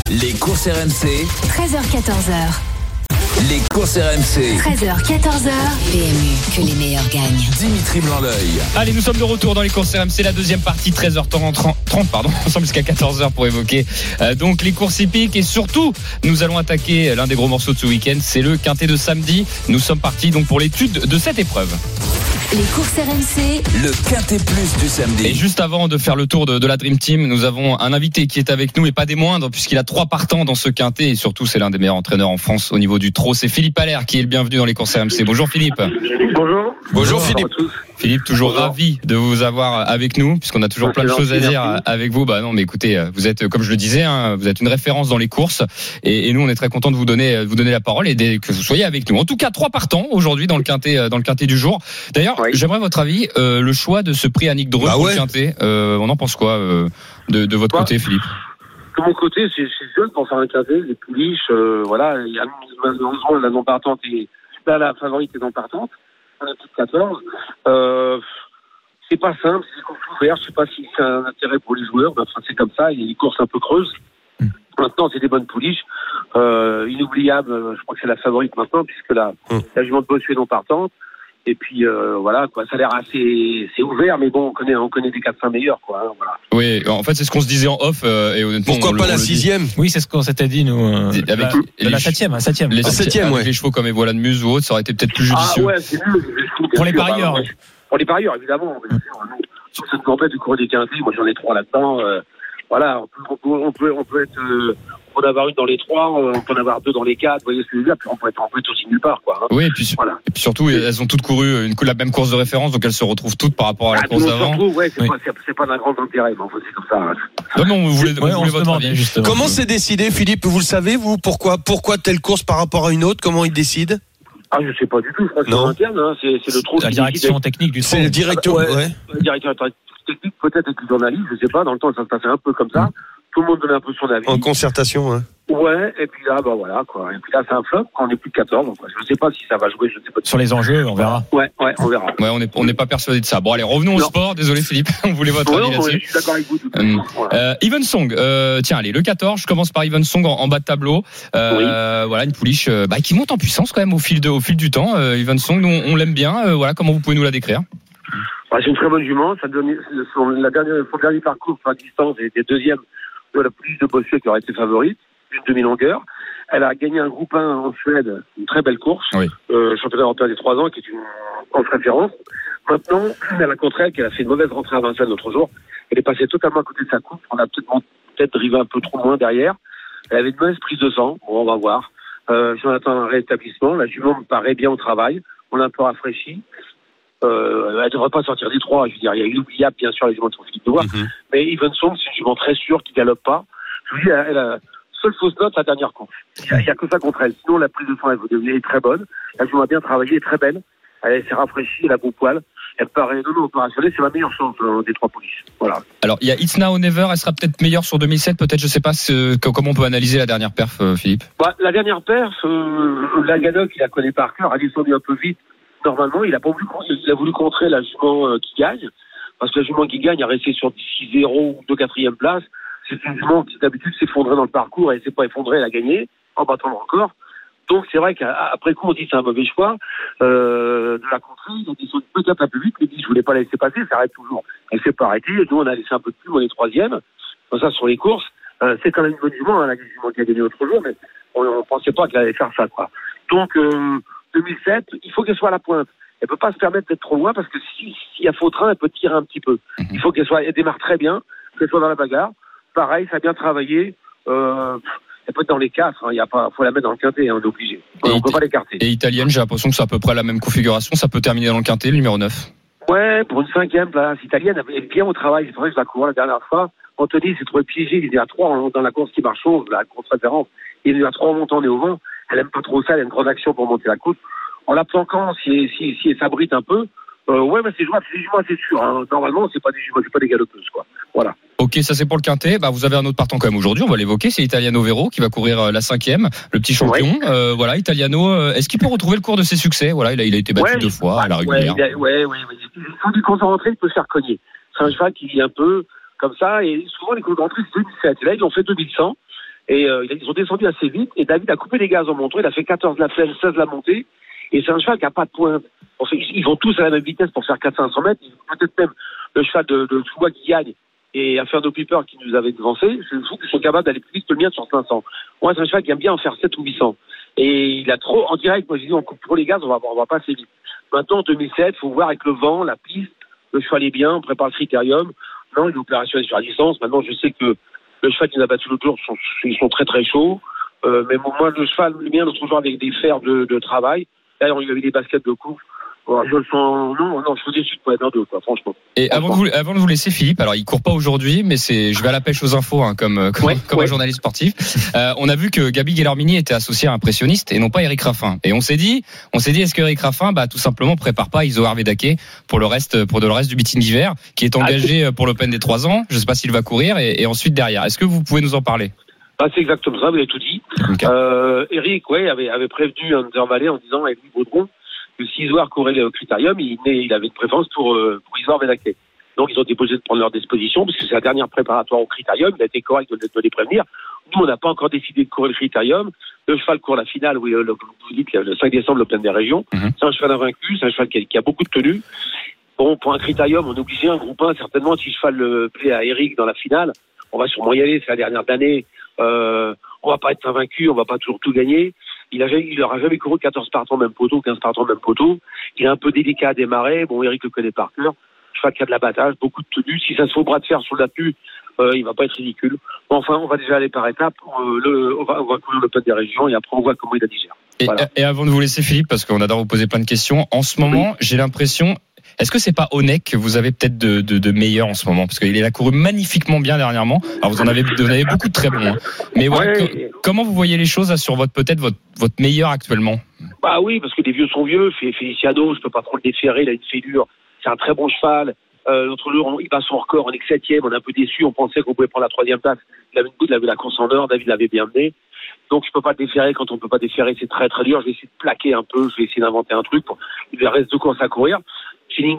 Les courses RMC, 13h14h. les courses RMC. 13h14h. PMU, que les meilleurs gagnent. Dimitri Blanc-L'œil. Allez, nous sommes de retour dans les courses RMC, la deuxième partie, 13h30, 30, pardon, ensemble jusqu'à 14h pour évoquer euh, donc les courses hippiques et surtout, nous allons attaquer l'un des gros morceaux de ce week-end, c'est le quintet de samedi. Nous sommes partis donc pour l'étude de cette épreuve. Les courses RMC. Le quintet plus du Et samedi. juste avant de faire le tour de, de la Dream Team, nous avons un invité qui est avec nous et pas des moindres puisqu'il a trois partants dans ce quintet et surtout c'est l'un des meilleurs entraîneurs en France au niveau du trot. C'est Philippe Allaire qui est le bienvenu dans les courses RMC. Bonjour Philippe. Bonjour. Bonjour Philippe. Philippe, toujours Bonjour. ravi de vous avoir avec nous, puisqu'on a toujours plein de choses à dire merci. avec vous. Bah non, mais écoutez, vous êtes, comme je le disais, hein, vous êtes une référence dans les courses, et, et nous, on est très content de vous donner, de vous donner la parole et dès que vous soyez avec nous. En tout cas, trois partants aujourd'hui dans le quintet, euh, dans le quintet du jour. D'ailleurs, Oui. j'aimerais votre avis, euh, le choix de ce prix Annick Dreux Bah pour ouais. euh, on en pense quoi euh, de, de votre Bah, côté, Philippe? De mon côté, c'est jeune pour faire un quintet, les pouliches, euh, voilà. Il y a malheureusement la non partante et là la favorite est non partante. On plus de 14. Euh, c'est pas simple, c'est des courses ouvertes. Je sais pas si c'est un intérêt pour les joueurs. mais Enfin, c'est comme ça. Il y a des courses un peu creuses. Mm. Maintenant, c'est des bonnes pouliches. Euh, inoubliable, je crois que c'est la favorite maintenant, puisque la, Mm. la jument de Bossuet non partante. Et puis, euh, voilà, quoi. Ça a l'air assez, c'est ouvert, mais bon, on connaît, on connaît des 4-5 meilleurs, quoi. hein, voilà. Oui, en fait, c'est ce qu'on se disait en off, euh, et honnêtement. Pourquoi on le- pas on la le dit. sixième Oui, c'est ce qu'on s'était dit, nous. euh, Avec la, les la septième, hein, septième. Les Ah, septième, avec ouais. les chevaux comme Evola de Muse ou autre, ça aurait été peut-être plus Ah judicieux. ouais, c'est mieux. je trouve, bien Pour les sûr. parieurs. Bah, ouais. Pour les parieurs, évidemment. bien sûr, nous, Sur cette tempête du cours des quintés, moi j'en ai trois là-dedans. euh, voilà, on peut, on peut, on peut, on peut être, euh, on peut en avoir une dans les trois, euh, on peut en avoir deux dans les quatre. Vous voyez ce que je veux dire Puis on peut être, peut être aussi nulle part, quoi. hein. Oui, et puis, Voilà. et puis surtout, elles ont toutes couru une, la même course de référence, donc elles se retrouvent toutes par rapport à la Ah, course d'avant. retrouve, ouais, c'est Oui. pas, pas d'un grand intérêt, mais enfin, c'est comme ça. hein. Non, mais on voulait, Ouais, on voulait justement. Comment c'est décidé, Philippe Vous le savez, vous Pourquoi Pourquoi telle course par rapport à une autre Comment ils décident? Ah, je sais pas du tout. Je crois que c'est en interne, hein, c'est, le trou La qui direction technique du C'est le directeur. Ouais. directeur technique, peut-être avec les journalistes, je sais pas. Dans le temps, ça se passait un peu comme ça. Tout le monde donnait un peu son avis. En concertation. hein. Ouais, et puis là, bah voilà, quoi. Et puis là, c'est un flop, on est plus de 14, donc, quoi. je sais pas si ça va jouer, je sais pas. Sur les enjeux, on verra. Ouais, ouais, on verra. Ouais, on n'est on n'est pas persuadé de ça. Bon, allez, revenons au sport. Désolé, Philippe. On voulait votre Ouais, avis là-dessus. je suis d'accord avec vous. tout à fait. Hum. Voilà. Euh, Even Song, euh, tiens, allez, le 14, je commence par Even Song en, en bas de tableau. Euh, Voilà, une pouliche euh, bah, qui monte en puissance quand même au fil, de, au fil du temps. Euh, Even Song, nous, on, on l'aime bien. Euh, voilà, comment vous pouvez nous la décrire? Bah, c'est une très bonne jument. Ça donne, son, la dernière, son dernier parcours sur la distance était deuxième de la pouliche de Bossuet qui aurait été favorite, d'une demi-longueur. Elle a gagné un groupe 1 en Suède, une très belle course, Oui. euh, championnat européen des 3 ans, qui est une grosse référence. Maintenant, elle a contre elle qu'elle a fait une mauvaise rentrée à Vincennes l'autre jour. Elle est passée totalement à côté de sa coupe. On a peut-être peut-être drivé un peu trop loin derrière. Elle avait une mauvaise prise de sang. Bon, on va voir. Euh, si on attend un rétablissement, la jument me paraît bien au travail. On l'a un peu rafraîchi. Euh, elle ne devrait pas sortir des trois. Je veux dire, il y a inoubliable, bien sûr, les juments de Philippe Noir. Mhm. Mais Even Song, c'est une jument très sûre qui galope pas. Je vous dis, elle a seule fausse note, la dernière course. Il n'y a, que ça contre elle. Sinon, la prise de sang, elle vous devenez très bonne. La jument a bien travaillé, elle est très belle. Elle s'est rafraîchie, elle a beau poil. Elle paraît non, non, opérationnelle, c'est la meilleure chance euh, des trois polices. Voilà. Alors, il y a It's Now Never. Elle sera peut-être meilleure sur 2007. Peut-être, je sais pas ce- que- comment on peut analyser la dernière perf, euh, Philippe? Bah, la dernière perf, euh, la Ganoc, il la connaît par cœur, elle est un peu vite. Normalement, il a pas voulu, il a voulu contrer la jument euh, qui gagne, parce que la jument qui gagne a resté sur 6-0 ou 2 quatrième place. C'est une jument qui d'habitude s'effondrait dans le parcours et elle s'est pas effondrée, elle a gagné en battant le record. Donc c'est vrai qu'après coup on dit c'est un mauvais choix euh, de la contrer, il a descendu peut-être un peu vite, mais il dit je voulais pas la laisser passer, ça arrête toujours. Elle s'est pas arrêtée, et nous on a laissé un peu de plus, on est troisième. Comme ça sur les courses, euh, c'est quand même une bonne jument, hein, la jument qui a gagné l'autre jour, mais on ne pensait pas qu'elle allait faire ça quoi. Donc euh, 2007, il faut qu'elle soit à la pointe. Elle peut pas se permettre d'être trop loin parce que si- s'il y a faux train, elle peut tirer un petit peu. Il faut qu'elle soit, elle démarre très bien, qu'elle soit dans la bagarre. Pareil, ça a bien travaillé. Euh, elle peut être dans les quatre. hein. Il y a pas, faut la mettre dans le quintet, hein, on est obligé. Et on peut pas l'écarter. Et italienne, j'ai l'impression que c'est à peu près la même configuration. Ça peut terminer dans le quintet, le numéro 9. Ouais, pour une cinquième place italienne, elle est bien au travail. C'est vrai que je la cours la dernière fois. Anthony s'est trouvé piégé. Il était à trois en- dans la course qui marche chaud, la course référence. Il est à trois en montant et au vent. Elle aime pas trop ça. Elle a une grande action pour monter la côte. En la planquant, si, si, si elle s'abrite un peu, euh, ouais, mais c'est jouable. C'est des c'est sûr. Hein. Normalement, c'est pas des jumeaux, c'est pas des galopeuses, quoi. Voilà. Ok, ça c'est pour le quintet. Bah, vous avez un autre partant quand même aujourd'hui. On va l'évoquer. C'est Italiano Vero qui va courir euh, la cinquième, le petit champion. Euh, voilà, Italiano. euh, Est-ce qu'il peut retrouver le cours de ses succès? Voilà, il a, il a été battu Ouais, deux fois à la régulière. ouais, ouais, ouais. Il compte rentrer, il peut se faire cogner. C'est un cheval qui est un peu comme ça, et souvent les coups de rentrée, c'est 2007. Et là, ils ont fait 2100, et euh, ils ont descendu assez vite, et David a coupé les gaz en montant, il a fait 14 la plaine, 16 la montée, et c'est un cheval qui a pas de pointe. En fait, ils vont tous à la même vitesse pour faire 400 mètres, peut-être même le cheval de, de qui gagne, et Inferno Piper qui nous avait devancé, je trouve qu'ils sont capables d'aller plus vite que le mien sur 500. Moi, c'est un cheval qui aime bien en faire 7 ou 800. Et il a trop, en direct, moi je dis, on coupe trop les gaz, on va, on va pas assez vite. Maintenant, en 2007, faut voir avec le vent, la piste, le cheval est bien, on prépare le critérium. Non, il est opérationnel sur la distance. Maintenant, je sais que le cheval qui nous a battu l'autre jour, sont, ils sont très très chauds. Euh, mais moi, le cheval, le mien, l'autre jour avec des fers de, travail. D'ailleurs, il avait des baskets de course. Bon, je le sens, non, non, je suis déçu de pas être dans deux, quoi, franchement. Et avant de, vous, avant de vous laisser, Philippe, alors il court pas aujourd'hui, mais c'est, je vais à la pêche aux infos, hein, comme, euh, comme, Ouais, comme ouais. un journaliste sportif. Euh, on a vu que Gabi Guillermini était associé à un impressionniste et non pas Eric Raffin. Et on s'est dit, on s'est dit, est-ce que Eric Raffin, bah, tout simplement, prépare pas Iso Arvedake pour le reste, pour le reste du meeting d'hiver, qui est engagé pour l'Open des trois ans. Je sais pas s'il va courir et, et ensuite derrière. Est-ce que vous pouvez nous en parler? Bah, c'est exactement ça, vous avez tout dit. Euh, Eric, ouais, avait, avait prévenu Under Valley en disant avec Baudron que si Isoire courait le critérium, il, il avait une préférence pour, euh, pour Isoire. Donc ils ont déposé de prendre leur disposition, parce que c'est la dernière préparatoire au critérium, il a été correct de, de les prévenir. Nous, on n'a pas encore décidé de courir le critérium. Le cheval court la finale, oui, le, le- vous dites, le 5 décembre, le plein des régions. Mhm. C'est un cheval invaincu, c'est un cheval qui a, qui a beaucoup de tenue. Bon, pour un critérium, on est obligé, un groupe 1, certainement, si le cheval le plaît à Eric dans la finale, on va sûrement y aller, c'est la dernière d'année. Euh, on va pas être invaincu, on va pas toujours tout gagner. Il a jamais, il aura jamais couru 14 partants même poteau, 15 partants même poteau. Il est un peu délicat à démarrer. Bon, Eric le connaît par cœur. Cheval qui a de l'abattage, beaucoup de tenue. Si ça se fait au bras de fer sur la tenue, euh, il va pas être ridicule. Bon, enfin, on va déjà aller par étapes. Euh, le, on va, on va courir le peuple des régions et après on voit comment il la digère. Et, Voilà. et avant de vous laisser Philippe, parce qu'on adore vous poser plein de questions, en ce moment, j'ai l'impression. Est-ce que c'est pas Onek que vous avez peut-être de, de, de meilleur en ce moment? Parce qu'il a couru magnifiquement bien dernièrement. Alors vous en avez, vous en avez beaucoup de très bons. hein. Mais Ouais. co- comment vous voyez les choses là, sur votre peut-être votre, votre meilleur actuellement? Bah oui, parce que les vieux sont vieux. Feliciano, je peux pas trop le déférer, il a une fêlure. C'est un très bon cheval. Euh, L'autre jour, on- il passe son record, on est septième, on est un peu déçu, on pensait qu'on pouvait prendre la troisième place. Il avait une bout, il avait la course en or, David l'avait bien mené. Donc je peux pas déférer, quand on peut pas déférer, c'est très très dur. Je vais essayer de plaquer un peu, je vais essayer d'inventer un truc. Pour... Il reste deux courses à courir.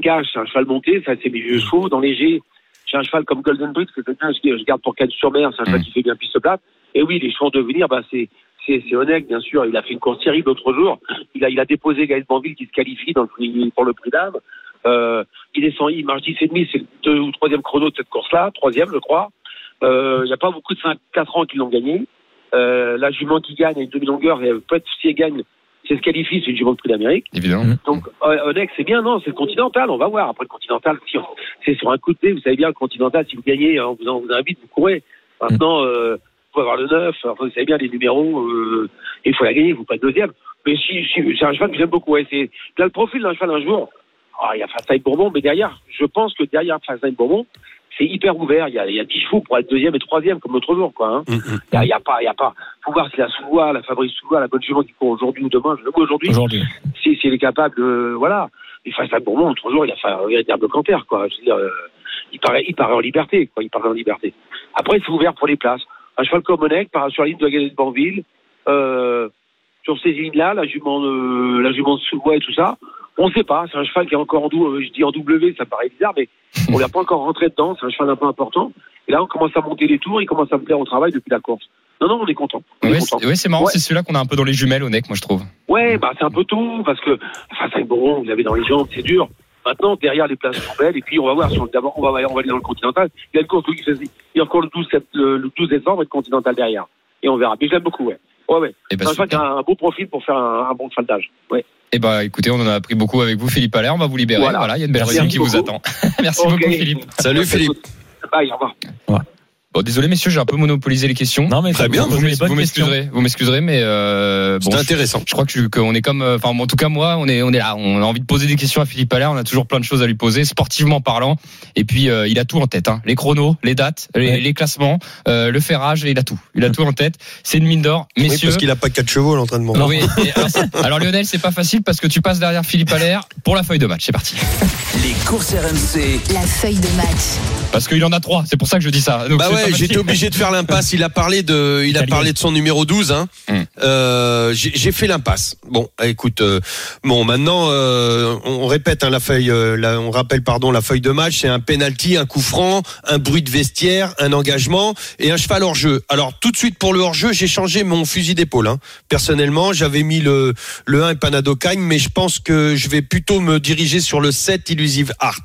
Cash, c'est un cheval monté, ça c'est mes vieux chevaux. Dans léger, j'ai un cheval comme Golden Bricks, que quelqu'un, je je garde pour Cannes sur mer, c'est un cheval Mm. qui fait bien piste plate. Et oui, les chevaux en devenir, bah c'est c'est Onek, bien sûr. Il a fait une course terrible l'autre jour. Il a, il a déposé Gaël Banville qui se qualifie dans le prix- pour le prix d'âme. Euh, il descend, il marche 10 et demi, c'est le deux ou troisième chrono de cette course-là, troisième, je crois. Euh, Il n'y a pas beaucoup de 5, 4 ans qui l'ont gagné. Euh, la jument qui gagne à une demi-longueur, peut-être si elle gagne, si elle se qualifie, c'est une jument de prix d'Amérique. Évidemment. Donc, euh, Onek, c'est bien, non, c'est le Continental, on va voir. Après le Continental, si on- c'est sur un coup de nez, vous savez bien, le Continental, si vous gagnez, on vous, on vous invite, vous courez. Maintenant, euh, vous pouvez avoir le 9, enfin, vous savez bien, les numéros, euh, il faut la gagner, vous pas le deuxième. Mais si, si c'est un cheval que j'aime beaucoup, ouais, c'est, a le profil d'un cheval un jour. Ah, il y a Fastline Bourbon, mais derrière, je pense que derrière Fastline Bourbon, c'est hyper ouvert. Il y a, il y a 10 chevaux pour être deuxième et troisième, comme l'autre jour, quoi, hein. Mm, mm. Il y a, il y a pas, il y a pas. Faut voir si la Soulois, la Fabrice Soulois, la bonne jument qui court aujourd'hui ou demain, je le vois aujourd'hui Aujourd'hui. si, si elle est capable, de voilà. Et face à Bourbon, l'autre jour, il a fait un véritable canter, quoi. Je veux dire, euh, il paraît, il paraît en liberté, quoi. Il paraît en liberté. Après, c'est ouvert pour les places. Un cheval comme Onek part sur la ligne de la Galette de Banville, euh, sur ces lignes-là, la jument, de, la jument de et tout ça. On ne sait pas. C'est un cheval qui est encore en double. Je dis en W, ça paraît bizarre, mais on l'a pas encore rentré dedans. C'est un cheval un peu important. Et là, on commence à monter les tours. Il commence à me plaire au travail depuis la course. Non, non, on est content. On est Oui, content. c'est marrant, Ouais. c'est celui-là qu'on a un peu dans les jumelles, Onek, moi je trouve. Ouais, bah c'est un peu tôt parce que face à Boron, vous l'avez dans les jambes, c'est dur. Maintenant, derrière les places sont belles, et puis on va voir. D'abord, on va, on va aller dans le Continental. Il y a le cours Louis XVI. Il y a encore le 12, sept- le, le 12 décembre et le Continental derrière. Et on verra. Mais je l'aime beaucoup, ouais. Ouais, ouais. Et ben, C'est un cheval qui a un beau profil pour faire un, un bon cheval d'âge. Ouais. Eh ben, écoutez, on en a appris beaucoup avec vous, Philippe Allaire. On va vous libérer. Voilà, Voilà. il y a une belle Merci réunion qui vous beaucoup. attend. Merci beaucoup, Philippe. Salut, Philippe. Bye, au revoir. Bon, désolé, messieurs, j'ai un peu monopolisé les questions. Non, mais Très bien, vous m'excuserez, vous m'excuserez, mais euh, bon, je- intéressant. Je crois que qu'on est comme, euh, enfin, en tout cas, moi, on est, on est là. On a envie de poser des questions à Philippe Allaire. On a toujours plein de choses à lui poser, sportivement parlant. Et puis, euh, il a tout en tête. Hein. Les chronos, les dates, les, Ouais. les classements, euh, le ferrage, il a tout. Il a tout en tête. C'est une mine d'or, Oui, messieurs. parce qu'il a pas quatre chevaux à l'entraînement. Oui, alors, alors, Lionel, c'est pas facile parce que tu passes derrière Philippe Allaire pour la feuille de match. C'est parti. Les courses RMC. La feuille de match. Parce qu'il en a trois. C'est pour ça que je dis ça. Donc, Bah pas ouais, j'étais obligé de faire l'impasse. Il a parlé de, il a parlé de son numéro 12. Hein. Mm. Euh, j'ai fait l'impasse. Bon, écoute, euh, bon, maintenant, euh, on répète hein, la feuille, euh, la- on rappelle pardon la feuille de match. C'est un penalty, un coup franc, un bruit de vestiaire, un engagement et un cheval hors jeu. Alors tout de suite pour le hors jeu, j'ai changé mon fusil d'épaule. Hein. Personnellement, j'avais mis le le 1 et Panado Cagne, mais je pense que je vais plutôt me diriger sur le 7 Illusive Art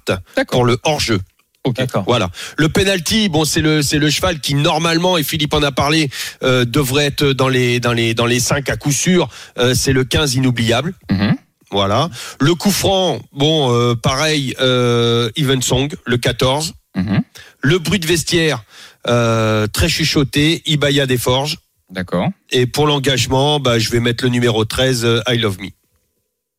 pour le hors jeu. Ok. Voilà. Le penalty, bon, c'est le c'est le cheval qui normalement et Philippe en a parlé euh, devrait être dans les dans les dans les 5 à coup sûr. Euh, c'est le 15 inoubliable. Mhm. Voilà. Le coup franc, bon, euh, pareil, euh, Even Song, le 14. Mhm. Le bruit de vestiaire, euh, très chuchoté, Ibaya des Forges. D'accord. Et pour l'engagement, bah, je vais mettre le numéro 13, euh, I Love Me.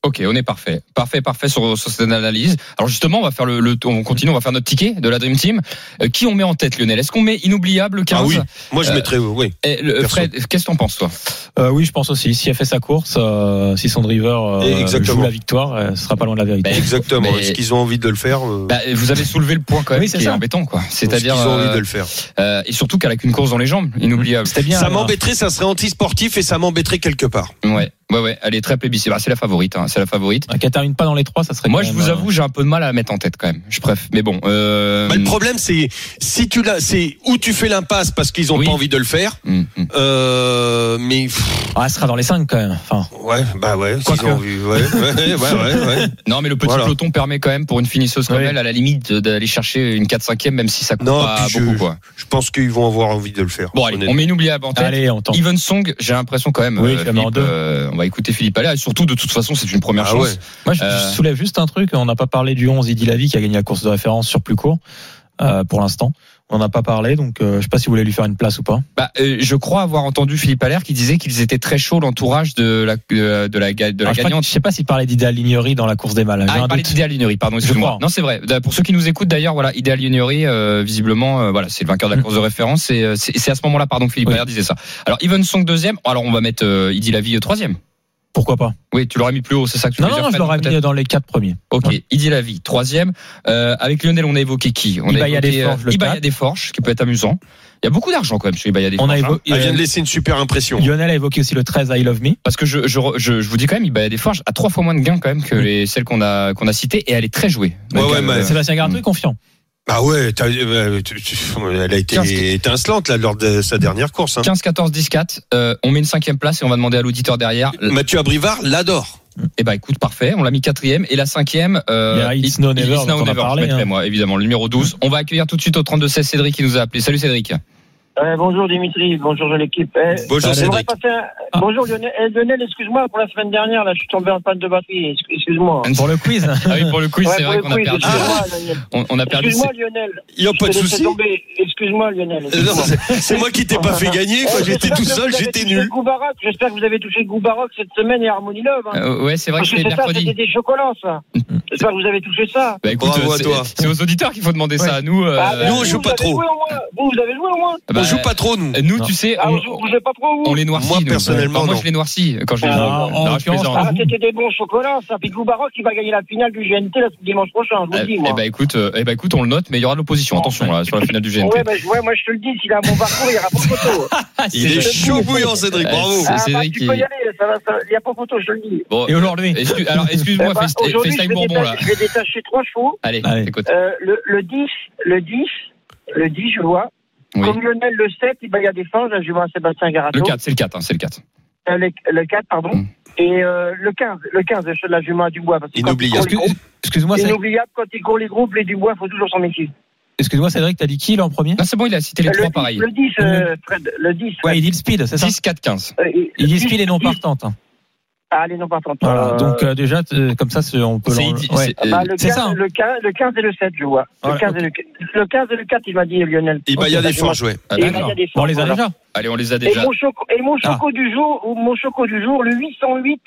Ok, on est parfait. Parfait, parfait sur, sur cette analyse. Alors justement, on va faire le, le on continue, on va faire notre ticket de la Dream Team. Euh, qui on met en tête, Lionel? Est-ce qu'on met inoubliable le 15 Ah oui, moi je Euh, mettrais, oui. Et le- perso. Fred, qu'est-ce que t'en penses toi? Euh, oui, je pense aussi. Si elle fait sa course, euh, si son driver euh, joue la victoire, euh, ce sera pas loin de la vérité. Exactement. mais- Est-ce qu'ils ont envie de le faire euh, bah, Vous avez soulevé le point quand même, Oui, c'est qui est ça. embêtant, quoi. C'est-à-dire qu'ils ont envie de le faire euh, et surtout qu'elle a qu'une course dans les jambes, inoubliable. C'était bien. Ça alors. m'embêterait, ça serait anti-sportif et ça m'embêterait quelque part. Ouais, ouais, ouais. Elle est très plébiscitée. Bah, c'est la favorite. Hein. C'est la favorite. Qu'elle termine pas dans les trois, ça serait. Moi, je vous euh, avoue, j'ai un peu de mal à la mettre en tête quand même. Je préfère. Mais bon. Euh... Bah, le problème, c'est si tu l'as, c'est où tu fais l'impasse parce qu'ils ont Oui. pas envie de le faire. hum. Euh, mais Ah, elle sera dans les cinq quand même. Enfin, ouais, bah ouais, s'ils Quoique. ont envie, ouais, ouais, ouais, ouais, ouais. Non, mais le petit Voilà. peloton permet quand même pour une finisseuse comme elle, à la limite, d'aller chercher une 4-5e, même si ça coûte Non, pas je- beaucoup, quoi. Je pense qu'ils vont avoir envie de le faire. Bon, allez, on met inoubliable en tête. allez, on tente. Even Song, j'ai l'impression quand même. Oui, euh, Philippe, euh, on va écouter Philippe Allaire. Et surtout, de toute façon, c'est une première Ah chance. ouais. Moi, je, Euh, je soulève juste un truc. On n'a pas parlé du 11 Idi Lavi qui a gagné la course de référence sur plus court euh, pour l'instant. On n'en a pas parlé, donc euh, je sais pas si vous voulez lui faire une place ou pas. Bah, euh, je crois avoir entendu Philippe Allaire qui disait qu'ils étaient très chauds l'entourage de la de, de la de la Alors, je, crois gagnante. je sais pas s'il parlait d'Ida Lignery dans la course des mâles. Ah, il parlait d'Idéal Juniori, pardon, excuse-moi. Non, c'est vrai. Pour ceux qui nous écoutent d'ailleurs, voilà, Idéal euh, visiblement, voilà, c'est le vainqueur de la Mm. course de référence. Et c'est à ce moment-là, pardon, que Philippe Oui. Allaire disait ça. Alors, Even Song deuxième. Alors, on va mettre Idi Lavie troisième. Pourquoi pas Oui, tu l'aurais mis plus haut, c'est ça que tu Non, voulais non, dire, je l'aurais mis dans les quatre premiers. Ok, Ouais. Idi Lavie troisième. Euh, avec Lionel, on a évoqué qui On Ibaya a évoqué Desforges, le Ibaya. Desforges, qui peut être amusant. Il y a beaucoup d'argent quand même chez Ibaya On Desforges. a hein. évoqué. Elle vient de euh, laisser une super impression. Lionel a évoqué aussi le 13 I Love Me. Parce que je, je, je, je vous dis quand même, Ibaya Desforges a trois fois moins de gains quand même que les, celles qu'on a, qu'on a citées et elle est très jouée. Ouais, Donc, ouais, euh, Sébastien Mm. est confiant. Ah ouais, t'as- euh, elle a été Quinze- étincelante là lors de sa dernière course. Hein. 15, 14, 10, 4. Euh, on met une cinquième place et on va demander à l'auditeur derrière. Mathieu Abrivard l'adore. Eh ben écoute, parfait. On l'a mis quatrième. Et la cinquième, euh, It's No Never, It's No dont on a je parlé, mettrai, hein. moi, évidemment, le numéro 12. On va accueillir tout de suite au 32 16 Cédric qui nous a appelé. Salut Cédric. Euh, bonjour Dimitri, bonjour l'équipe. Eh, Bonjour Cédric. Ah. Bonjour Lionel, Eh, Lionel excuse-moi pour la semaine dernière, là je suis tombé en panne de batterie, Excuse- excuse-moi. Pour le quiz. Ah oui, pour le quiz, Ouais, c'est vrai qu'on a perdu. Excuse-moi Lionel. On, on a perdu. Excuse-moi Lionel. Il y a pas de souci. Excuse-moi Lionel. Euh, c'est- moi qui t'ai pas fait gagner. Eh, j'étais tout seul, j'étais nul. J'espère que vous avez touché Goubarak cette semaine et Harmony Love. Hein. Euh, ouais, c'est vrai que Parce que c'était mercredi. c'était des chocolats ça. J'espère que vous avez touché ça. Bah écoute, c'est- aux auditeurs qu'il faut demander ça à nous. euh, Ah, ben, nous, on joue pas trop. Vous, vous avez joué au moins. Bah, On joue pas trop nous. Nous, Non. tu sais, on, les noircit. Moi, nous. personnellement, Enfin, moi, non. je les noircis quand je les Ah, joue. Ah, c'était des bons chocolats, ça. Puis Goubarak, il va gagner la finale du GNT là, dimanche prochain, je vous le Eh dis, moi. ben écoute, euh, eh ben écoute, on le note, mais il y aura de l'opposition. Attention là, sur la finale du GNT. Ouais, bah, ouais, moi je te le dis, s'il a un bon parcours, il n'y aura pas de photo. Il est chaud bouillant Cédric. Bravo. c'est- Ah, bah, Cédric, tu peux il- y aller, il n'y a pas de photo, je te le dis. Bon, Et aujourd'hui excuse- alors excuse-moi, Eh ben, FaceTime Bourbon là. je vais détacher trois chevaux. Allez, Allez. écoute. Euh, le, le 10, le 10, le 10, je vois. Oui. Comme Lionel le 7, il y a des fanges, je vois Sébastien Garato. Le 4, c'est le 4, hein, c'est le 4. Euh, le, le 4, pardon. Mm. Et euh, le 15, le 15, je la jument à Dubois. Parce que Inoubliable. Excuse-moi, Cédric- Inoubliable, quand il court les groupes, les Dubois, il faut toujours s'en méfier. excuse-moi, Cédric, t'as dit qui là en premier? Non, c'est bon, il a cité les Euh, trois le 10, pareils. Le 10, euh, Fred, le 10. Ouais, il dit le speed, c'est ça? 6, 4, 15. Euh, Il dit 10, speed et non 10. partante. hein. Ah, les non partantes. Voilà, Euh, donc euh, déjà, t- comme ça, on peut C'est ouais. c'est- bah, euh, le, c'est 15, ça, hein. le, 15, le 15 et le 7, je vois. Le, Ouais, 15 et le, le 15 et le 4, il m'a dit Lionel. Il y a Ok, des forges, ouais. ah, Et d'accord. il y a des Bon, on les a voilà. déjà. Allez, on les a Et déjà. mon choco, et mon Ah. choco du jour, ou mon choco du jour, le 808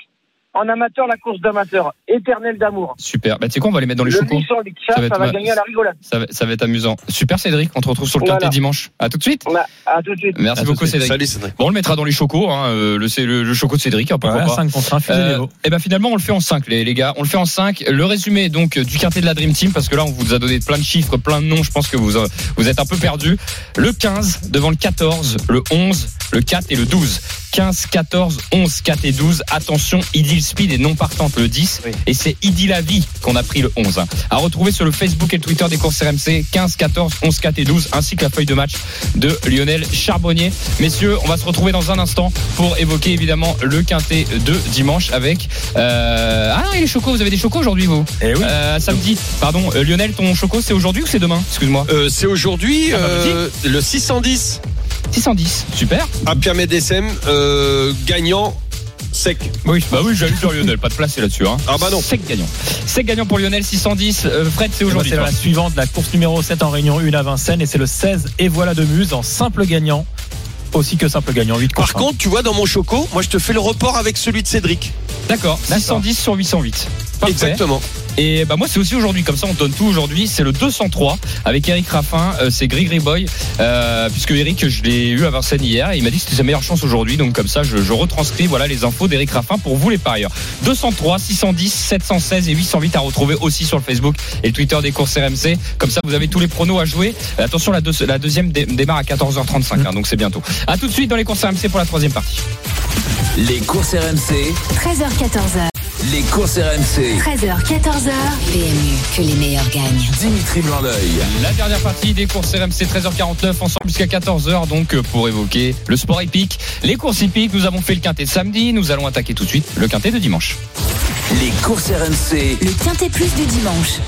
en amateur, la course d'amateur, éternel d'amour. Super. Bah, tu sais quoi, on va les mettre dans les Le chocos. 808, ça, Ça ça, va être va ma- gagner à la rigolade. Ça va, ça va être amusant. Super, Cédric. On te retrouve sur le Voilà. quintet dimanche. À tout de suite. Bah, à tout de suite. Merci À beaucoup. Cédric. Salut Cédric. Bon, on le mettra dans les chocos, hein, euh, le, le, le choco de Cédric, hein, pourquoi Ouais, pas. 5 contre 1, fusée Euh, et ben finalement on le fait en 5 les, les gars, on le fait en 5. Le résumé donc du quintet de la Dream Team parce que là on vous a donné plein de chiffres, plein de noms, je pense que vous euh, vous êtes un peu perdus. Le 15 devant le 14, le 11, le 4 et le 12. 15, 14, 11, 4 et 12. Attention, Idil Speed est non partante le 10 Oui. et c'est Idil La Vie qu'on a pris le 11. hein. À retrouver sur le Facebook et le Twitter des courses RMC 15, 14, 11, 4 et 12 ainsi que la feuille de match de Lionel Charbonnier. Messieurs, on va se retrouver dans un instant pour évoquer évidemment le quintet de dimanche avec euh... ah non, et les chocos, vous avez des chocos aujourd'hui vous? Eh oui. Euh, samedi. Pardon, euh, Lionel, ton choco c'est aujourd'hui ou c'est demain? Excuse-moi. Euh, c'est aujourd'hui Ah bah, euh, le 610 610. Super. à Pierre Médesem, euh, gagnant sec. Oui, bah oui, j'allais sur Lionel, pas de place là-dessus. Hein. Ah bah non. C'est gagnant. C'est gagnant pour Lionel 610. Euh, Fred, c'est aujourd'hui. C'est la suivante, la course numéro 7 en Réunion 1 à Vincennes et c'est le 16 et voilà de Muse en simple gagnant. Aussi que simple gagnant, 8 Par contre, tu vois, dans mon choco, moi je te fais le report avec celui de Cédric. D'accord. 610 sur 808. Parfait. Exactement. Et bah moi c'est aussi aujourd'hui comme ça on donne tout aujourd'hui. C'est le 203 avec Eric Raffin. Euh, c'est Grigri Boy. Euh, puisque Eric je l'ai eu à Vincennes hier et il m'a dit que c'était sa meilleure chance aujourd'hui. Donc comme ça je, je retranscris voilà les infos d'Eric Raffin pour vous les parieurs. 203 610 716 et 808 à retrouver aussi sur le Facebook et le Twitter des courses RMC comme ça vous avez tous les pronos à jouer. Euh, attention la, deux- la deuxième dé- démarre à 14h35 hein, donc c'est bientôt. À tout de suite dans les courses RMC pour la troisième partie. Les courses RMC, 13h14h. Les courses RMC. 13h, 14h. PMU, que les meilleurs gagnent. Dimitri Blanc-L'œil. La dernière partie des courses RMC 13h49 ensemble jusqu'à 14h donc euh, pour évoquer le sport hippique. Les courses hippiques, nous avons fait le quintet de samedi, nous allons attaquer tout de suite le quintet de dimanche. Les courses RMC. Le quintet plus du dimanche.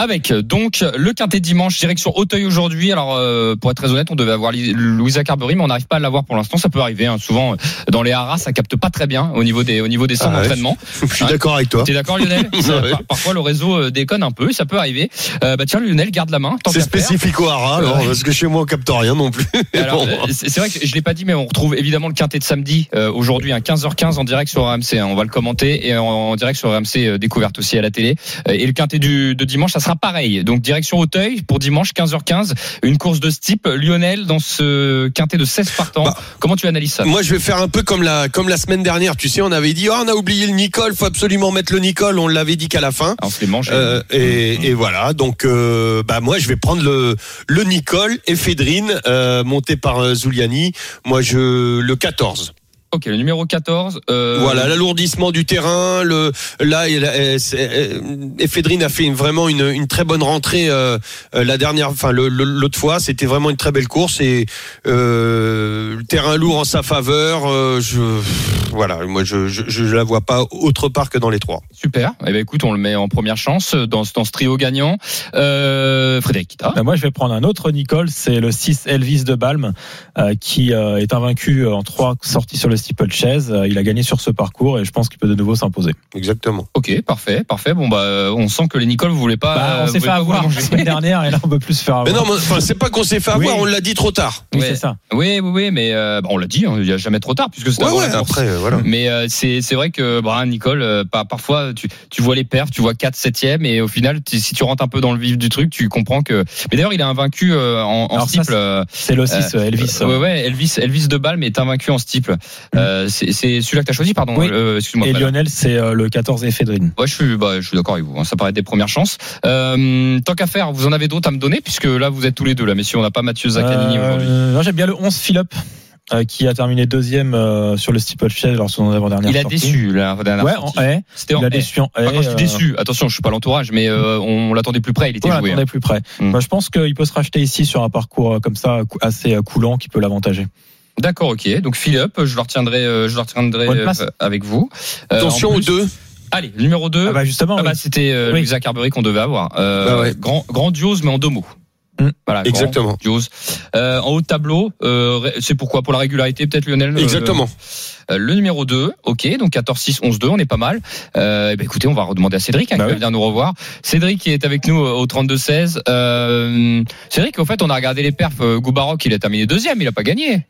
Avec euh, donc le quintet dimanche direction Auteuil aujourd'hui. Alors euh, pour être très honnête, on devait avoir Louisa Carberry, mais on n'arrive pas à l'avoir pour l'instant. Ça peut arriver. hein. Souvent euh, dans les haras, ça capte pas très bien au niveau des au niveau des centres Ah ouais. d'entraînement. Je suis Hein? d'accord avec toi. T'es d'accord Lionel? Ouais. Par- Parfois le réseau euh, déconne un peu, ça peut arriver. Euh, bah tiens Lionel, garde la main. C'est spécifique au Hara, alors, Ouais. parce que chez moi, on capte rien non plus. Alors, Bon. c'est vrai que je l'ai pas dit, mais on retrouve évidemment le quintet de samedi euh, aujourd'hui, à 15h15 en direct sur RMC. hein. On va le commenter et en, en direct sur RMC euh, découverte aussi à la télé. Et le quintet du, de dimanche, ça sera pareil. Donc direction Auteuil pour dimanche 15h15, une course de ce type. Lionel dans ce quintet de 16 partants. Bah, Comment tu analyses ça? Moi, je vais faire un peu comme la, comme la semaine dernière. Tu sais, on avait dit, oh, on a oublié le Nicole, faut absolument mettre le Nicole. On l'avait dit qu'à la fin. Ah, On se les mange. Euh, et, et voilà. Donc, euh, bah moi, je vais prendre le le Nicole et Fédrine euh, monté par Zuliani. Moi, je le 14. Ok, le numéro 14. euh, Voilà, l'alourdissement du terrain. Le là, a- euh, c'est- euh, Ephedrine a fait une- vraiment une, une très bonne rentrée euh, euh, la dernière, enfin l'autre fois. C'était vraiment une très belle course et euh, le terrain lourd en sa faveur. euh, je voilà, moi je, je je la vois pas autre part que dans les trois. Super. Eh ben écoute, on le met en première chance dans, ce- dans ce trio gagnant. Euh, Frédéric Kita. Ben, moi, je vais prendre un autre Nicole, c'est le 6 Elvis de Balme, euh, qui euh, est invaincu en trois sorties sur le steeplechase. Euh, il a gagné sur ce parcours et je pense qu'il peut de nouveau s'imposer. Exactement. Ok, parfait, parfait. Bon bah, on sent que les Nicole, vous voulez pas. Bah, on vous s'est fait avoir la semaine dernière et là, on peut plus se faire Mais avoir. non, mais, enfin c'est pas qu'on s'est fait avoir, Oui. on l'a dit trop tard. Oui, Ouais. c'est ça. Oui, oui, oui, mais euh, bah, on l'a dit, hein, il n'y a jamais trop tard puisque c'est Ouais, ouais. Après, euh, voilà. Mais euh, c'est c'est vrai que Brian Nicole, euh, par- parfois tu, tu vois les perfs, tu vois 4 7 et au final, tu- si tu rentres un peu dans le vif du truc, tu comprends que. Mais d'ailleurs, il est invaincu euh, en, en steeple. euh, C'est le 6 euh, Elvis. ouais, ouais, Elvis, Elvis de Balme est invaincu en steeple. Euh, c'est celui-là que t'as choisi, pardon. Oui. euh, Excuse-moi. Et. Lionel, c'est euh, le 14 Ephedrine. Ouais, je suis, bah, je suis d'accord avec vous. hein, Ça paraît des premières chances. Euh, tant qu'à faire, vous en avez d'autres à me donner, puisque là, vous êtes tous les deux là. Messieurs, on n'a pas Mathieu Zaccanini Euh, aujourd'hui. non, J'aime bien le 11 Philip. euh, qui a terminé deuxième euh, sur le steeplechase lors de son avant-dernière Il a sortie. déçu la dernière Ouais, en sortie. haie. C'était en Il a haie. déçu en haie, Enfin, quand je suis euh, déçu, attention, je suis pas l'entourage, mais euh, on, l'attendait plus près. Il était joué. attendez hein. plus près. Mm. Bah, je pense qu'il peut se racheter ici sur un parcours comme ça, assez coulant, qui peut l'avantager. D'accord, ok. Donc Philippe, je le retiendrai, euh, je le retiendrai euh, place. avec vous. Euh, Attention en aux deux. Allez, numéro 2 Ah bah justement, Ah oui. bah, c'était euh, Oui. Louisa Carberry qu'on devait avoir. Euh, Bah ouais. grand, grandiose, mais en deux mots. Mm. Voilà, Exactement. grandiose. Euh, en haut de tableau, euh, c'est pourquoi? Pour la régularité, peut-être Lionel Exactement. euh, le numéro 2, ok, donc 14, 6, 11, 2, on est pas mal. Ben, écoutez, on va redemander à Cédric hein, Bah qui oui. va venir nous revoir. Cédric qui est avec nous au 32-16. Euh, Cédric, au fait, on a regardé les perfs. Goubarok, il a terminé deuxième, il a pas gagné.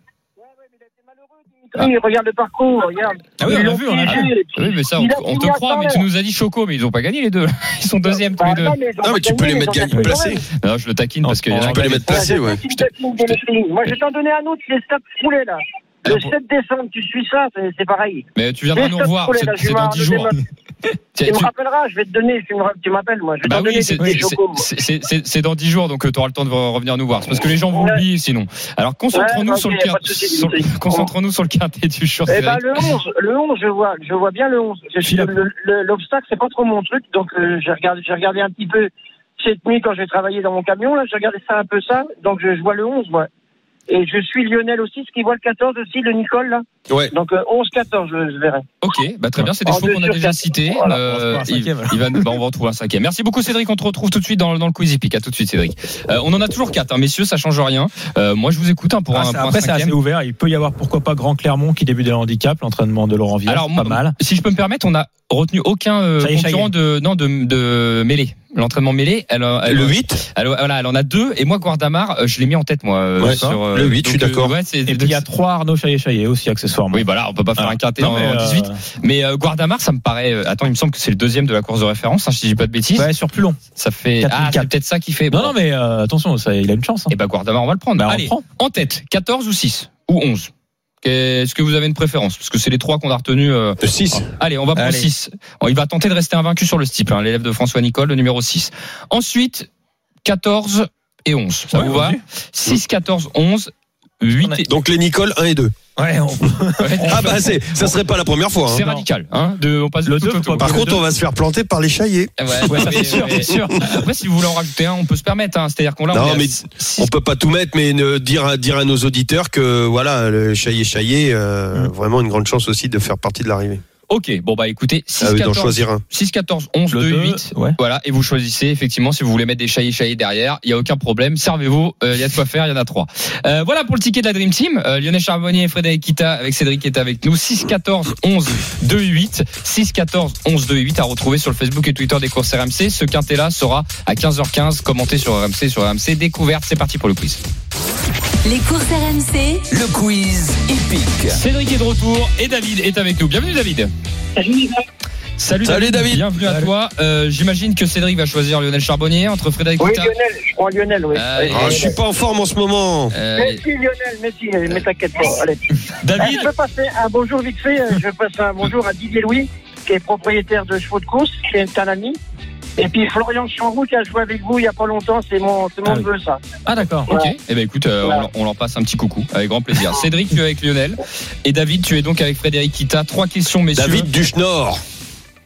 Oui, regarde le parcours, regarde. Ah oui, Ils on a vu, on a vu. puis Oui, mais ça, on, te croit, mais tu nous as dit Choco, mais ils ont pas gagné les deux. Ils sont deuxième tous Bah, les deux. non, mais, tu peux les mettre gagnés, gagné. placés. Non, je le taquine Non, parce qu'il y en a tu un peux les mettre placés, ouais. Moi, je vais t'en donner un autre, les stocks foulés, là. Le Alors, pour- 7 décembre, tu suis ça, c'est pareil. Mais tu viendras nous revoir, c'est dans m'en 10 jours. Tu- me rappelleras, je vais te donner, tu m'appelles, moi. Je vais Bah oui, c'est dans 10 jours, donc tu auras le temps de revenir nous voir. C'est parce que les gens vous Ouais. oublient sinon. Alors concentrons-nous sur, le sur- quintet du jour. Eh ben, le 11, le 11, je vois, je vois bien le 11. Je suis- Philippe. le- le- L'obstacle, c'est pas trop mon truc, donc euh, j'ai regardé, un petit peu cette nuit quand j'ai travaillé dans mon camion, là, j'ai regardé ça un peu ça, donc je, je vois le 11, moi. Et je suis Lionel aussi, ce qui voit le 14 aussi, le Nicole, là. Ouais. Donc euh, 11-14, je, je verrai. Ok, bah très bien, c'est des En deux qu'on a déjà cités. Voilà, Euh, on va se trouver un il, cinquième, alors. il va, bah, on va retrouver un cinquième. Merci beaucoup Cédric, on te retrouve tout de suite dans, dans le quiz Epic. À tout de suite Cédric. Euh, on en a toujours quatre, hein, messieurs, ça change rien. Euh, moi je vous écoute hein, pour Ah, un, pour un après, c'est assez ouvert. Il peut y avoir pourquoi pas Grand Clermont qui débute de handicap, l'entraînement de Laurent Villard. Alors pas mal. si je peux me permettre, on a retenu aucun euh, concurrent de non de, de mêlée. L'entraînement mêlée, elle, elle, Le 8 elle, voilà, elle en a deux et moi Guardamar, euh, je l'ai mis en tête moi. euh, Ouais, sur, euh, le huit, je suis euh, d'accord. ouais, c'est- Et puis il y a trois Arnaud Chaillet-Chaillet aussi, accessoirement. Oui, voilà, on peut pas faire Ah. un quintet Non, en, mais, en 18. euh, Mais euh, Guardamar, ça me paraît. euh, attends, il me semble que c'est le deuxième de la course de référence, hein, si je dis pas de bêtises. Ouais, sur plus long. Ça fait. 4004. Ah, c'est peut-être ça qui fait. Non, bon. non, mais euh, attention, ça, il a une chance. hein. Et bah Guardamar, on va le prendre. Bah, on Allez, le prend. en tête, 14 ou 6 ou 11 Est-ce que vous avez une préférence? Parce que c'est les trois qu'on a retenus. euh, Le 6. Allez, on va prendre Allez. 6. Il va tenter de rester invaincu sur le steeple, hein, l'élève de François Nicole, le numéro 6. Ensuite, 14 et 11. Ça Ouais, vous va? vas-y. 6, 14, 11. 8 et... Donc les Nicole 1 et 2. Ouais, on- Ah bah c'est, ça serait pas la première fois. hein. C'est radical, hein. De, on passe Le tout deux, au faut tout. pas Par contre, on va se faire planter par les chaillés. Ouais, Ouais, ça, mais- c'est sûr, mais- c'est sûr. Après, si vous voulez en rajouter un, on peut se permettre. Hein. C'est-à-dire qu'on là, Non, on mais six- On peut pas tout mettre, mais ne- dire, à- dire à nos auditeurs que voilà, le chaillé chaillé, euh, Mm. vraiment une grande chance aussi de faire partie de l'arrivée. Ok, bon bah écoutez, 6 Ah oui, d'en 14 choisir un. 6 14 11 Le 2 deux, 8. ouais. Voilà, et vous choisissez effectivement si vous voulez mettre des chaillés chaillés derrière, il y a aucun problème. Servez-vous, euh, il y a de quoi faire, il y en a trois. Euh, voilà pour le ticket de la Dream Team. Euh, Lionel Charbonnier et Frédéric Kita avec Cédric qui est avec nous. 6 14 11 2 8. 6 14 11 2 8 à retrouver sur le Facebook et Twitter des courses RMC. Ce quintet là sera à 15h15 commenté sur RMC sur RMC découverte. C'est parti pour le quiz. Les courses RMC, Le quiz épique. Cédric est de retour et David est avec nous. Bienvenue David. Salut, Salut, David. Bienvenue à toi. Euh, J'imagine que Cédric va choisir Lionel Charbonnier entre Frédéric Oui. Lionel, je prends Lionel, oui. Euh. Ah, je suis pas en forme en ce moment. Euh, Mais si, Lionel, mais si, mais t'inquiète pas. Allez. David, Je veux passer un bonjour vite fait. Je veux passer un bonjour à Didier Louis, qui est propriétaire de chevaux de course, qui est un ami. Et puis Florian Chanroux, qui a joué avec vous il y a pas longtemps. C'est mon, c'est mon Ah neveu, ça. Ah d'accord. ok. Eh ben écoute, euh, on, on leur passe un petit coucou avec grand plaisir. Cédric, tu es avec Lionel et David, tu es donc avec Frédéric Kita. Trois questions, messieurs. David Duchnor.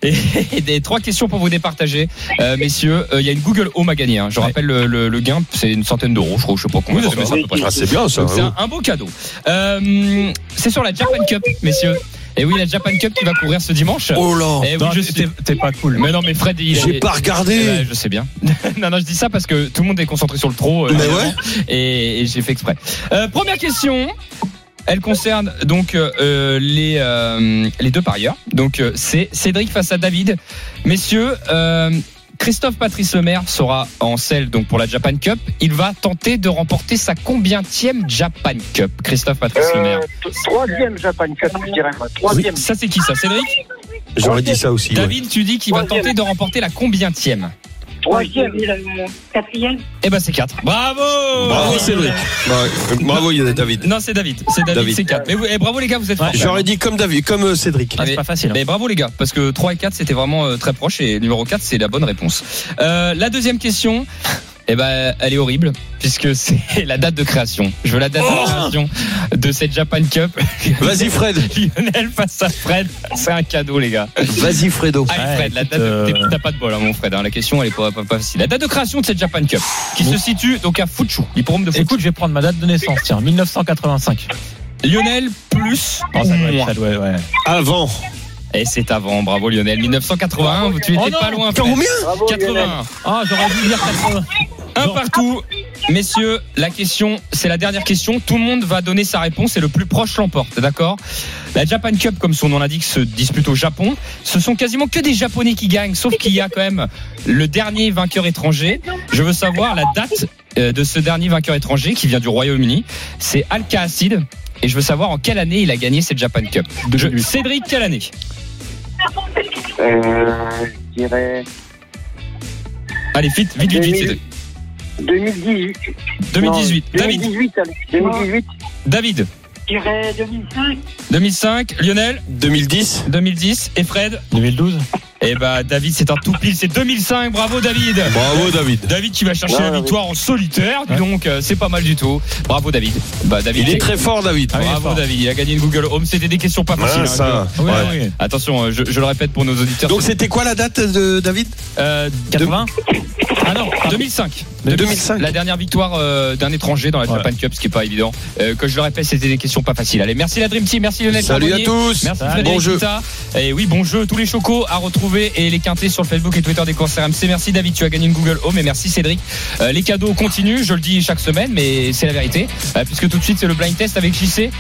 Et, et des trois questions pour vous départager, euh, messieurs. Euh, Il y a une Google Home à gagner. hein. Je Ouais. rappelle le, le- le gain, c'est une centaine d'euros, je crois. Je sais pas combien. Oui, c'est bien ça. Donc c'est hein. un, un beau cadeau. Euh, c'est sur la Japan Cup, messieurs. Et oui, la Japan Cup qui va courir ce dimanche. Oh là. Oui, je t'es- pas cool. Mais non, mais Fred, il J'ai est- pas regardé. Eh ben, je sais bien. non, non, je dis ça parce que tout le monde est concentré sur le trop. euh, Mais ouais. Et, et j'ai fait exprès. Euh, première question. Elle concerne donc euh, les euh, les deux parieurs. Donc euh, c'est Cédric face à David. Messieurs, euh, Christophe Patrice Lemaire sera en selle donc pour la Japan Cup. Il va tenter de remporter sa combientième Japan Cup. Christophe Patrice Lemaire. Euh, troisième Japan Cup, je dirais. Troisième. Ça c'est qui ça, Cédric J'aurais dit ça aussi. ouais. David, tu dis qu'il va tenter de remporter la combientième Troisième. Quatrième Eh ben c'est 4 Bravo Bravo Cédric. Bravo David. Non, c'est David. C'est David, David. c'est 4. Mais vous- eh, bravo les gars, vous êtes forts. J'aurais dit comme David, comme euh, Cédric. Ah, c'est pas facile. hein. Mais bravo les gars, parce que 3 et 4 c'était vraiment euh, très proche et numéro 4 c'est la bonne réponse. Euh, la deuxième question, eh ben, elle est horrible puisque c'est la date de création. Je veux la date de création de cette Japan Cup. Vas-y Fred. Lionel face à Fred, c'est un cadeau les gars. Vas-y Fredo. Allez Ouais, Fred, la date de... euh, T'as pas de bol hein, mon Fred, hein. la question elle est pas, pas, pas facile. La date de création de cette Japan Cup qui se situe donc à Fuchu, l'hippodrome de Fuchu. Écoute, je vais prendre ma date de naissance, tiens, 1985. Lionel plus Oh, ça ou doit être- moins. ça doit être- ouais. Avant. Et c'est avant, bravo Lionel. 1981, tu étais Oh non, pas loin. Combien Bravo, Lionel. 81. Ah, j'aurais dû dire 80. Un partout. Messieurs, la question, c'est la dernière question. Tout le monde va donner sa réponse et le plus proche l'emporte, d'accord? La Japan Cup, comme son nom l'indique, se dispute au Japon. Ce sont quasiment que des Japonais qui gagnent, sauf qu'il y a quand même le dernier vainqueur étranger. Je veux savoir la date euh, de ce dernier vainqueur étranger qui vient du Royaume-Uni. C'est Alka Acid. Et je veux savoir en quelle année il a gagné cette Japan Cup. Je- Cédric, quelle année? Euh, je dirais Allez, vite, vite, vite, vite. Cédric. 2018. 2018. Non, David, 2018, allez. 2018. David. Je dirais 2005. 2005. Lionel. 2010. 2010. Et Fred. 2012 Eh bah David, c'est un tout pile, c'est 2005. Bravo David. Bravo David. David qui va chercher Ouais, la ouais. victoire en solitaire, donc euh, c'est pas mal du tout. Bravo David. Bah David. Il est très fort David. Ah Bravo fort. David, il a gagné une Google Home. C'était des questions pas faciles. Ouais, hein. Oui, oui. Attention, euh, je, je le répète pour nos auditeurs. Donc c'était quoi la date de David? Euh, 80 Ah non, 2005. 2005. La dernière victoire euh, d'un étranger dans la. Japan Cup, ce qui est pas évident. Euh, que je le répète, c'était des questions pas faciles. Allez, merci la Dream Team, merci Lionel Salut à tous. Merci. Frédéric Bon jeu. Et oui, bon jeu. Tous les chocos à retrouver et les quintés sur le Facebook et Twitter des courses RMC. Merci David, tu as gagné une Google Home et merci Cédric. Euh, les cadeaux continuent, je le dis chaque semaine, mais c'est la vérité. Puisque tout de suite, c'est le blind test avec JC.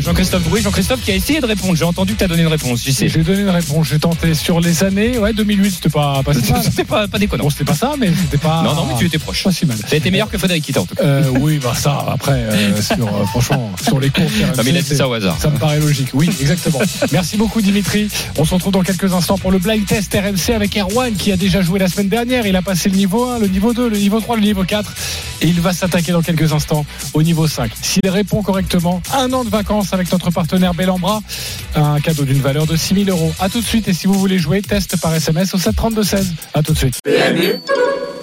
Jean-Christophe Drouet. Jean-Christophe qui a essayé de répondre. J'ai entendu que tu as donné une réponse, JC. J'ai donné une réponse. J'ai tenté sur les années. Ouais, 2008, c'était pas, pas pas, pas déconnant. Bon, c'était pas ça, mais c'était pas. Non, non, mais tu étais proche. Pas si mal. Ça a été meilleur que Frédéric Kita en tout cas. Euh, oui, bah ça, après, euh, sur, euh, franchement, sur les courses. Non, mais il a dit ça au hasard. Ça me paraît logique. Oui, exactement. Merci beaucoup, Dimitri. On se retrouve dans quelques instants pour le blind test RMC avec Erwan qui a déjà joué la semaine dernière. Il a passé le niveau 1, le niveau 2, le niveau 3, le niveau 4. Et il va s'attaquer dans quelques instants au niveau 5. S'il répond correctement, un an de vacances avec notre partenaire Bellambra. Un cadeau d'une valeur de 6000 euros. À tout de suite. Et si vous voulez jouer, test par SMS au 732-16. À tout de suite.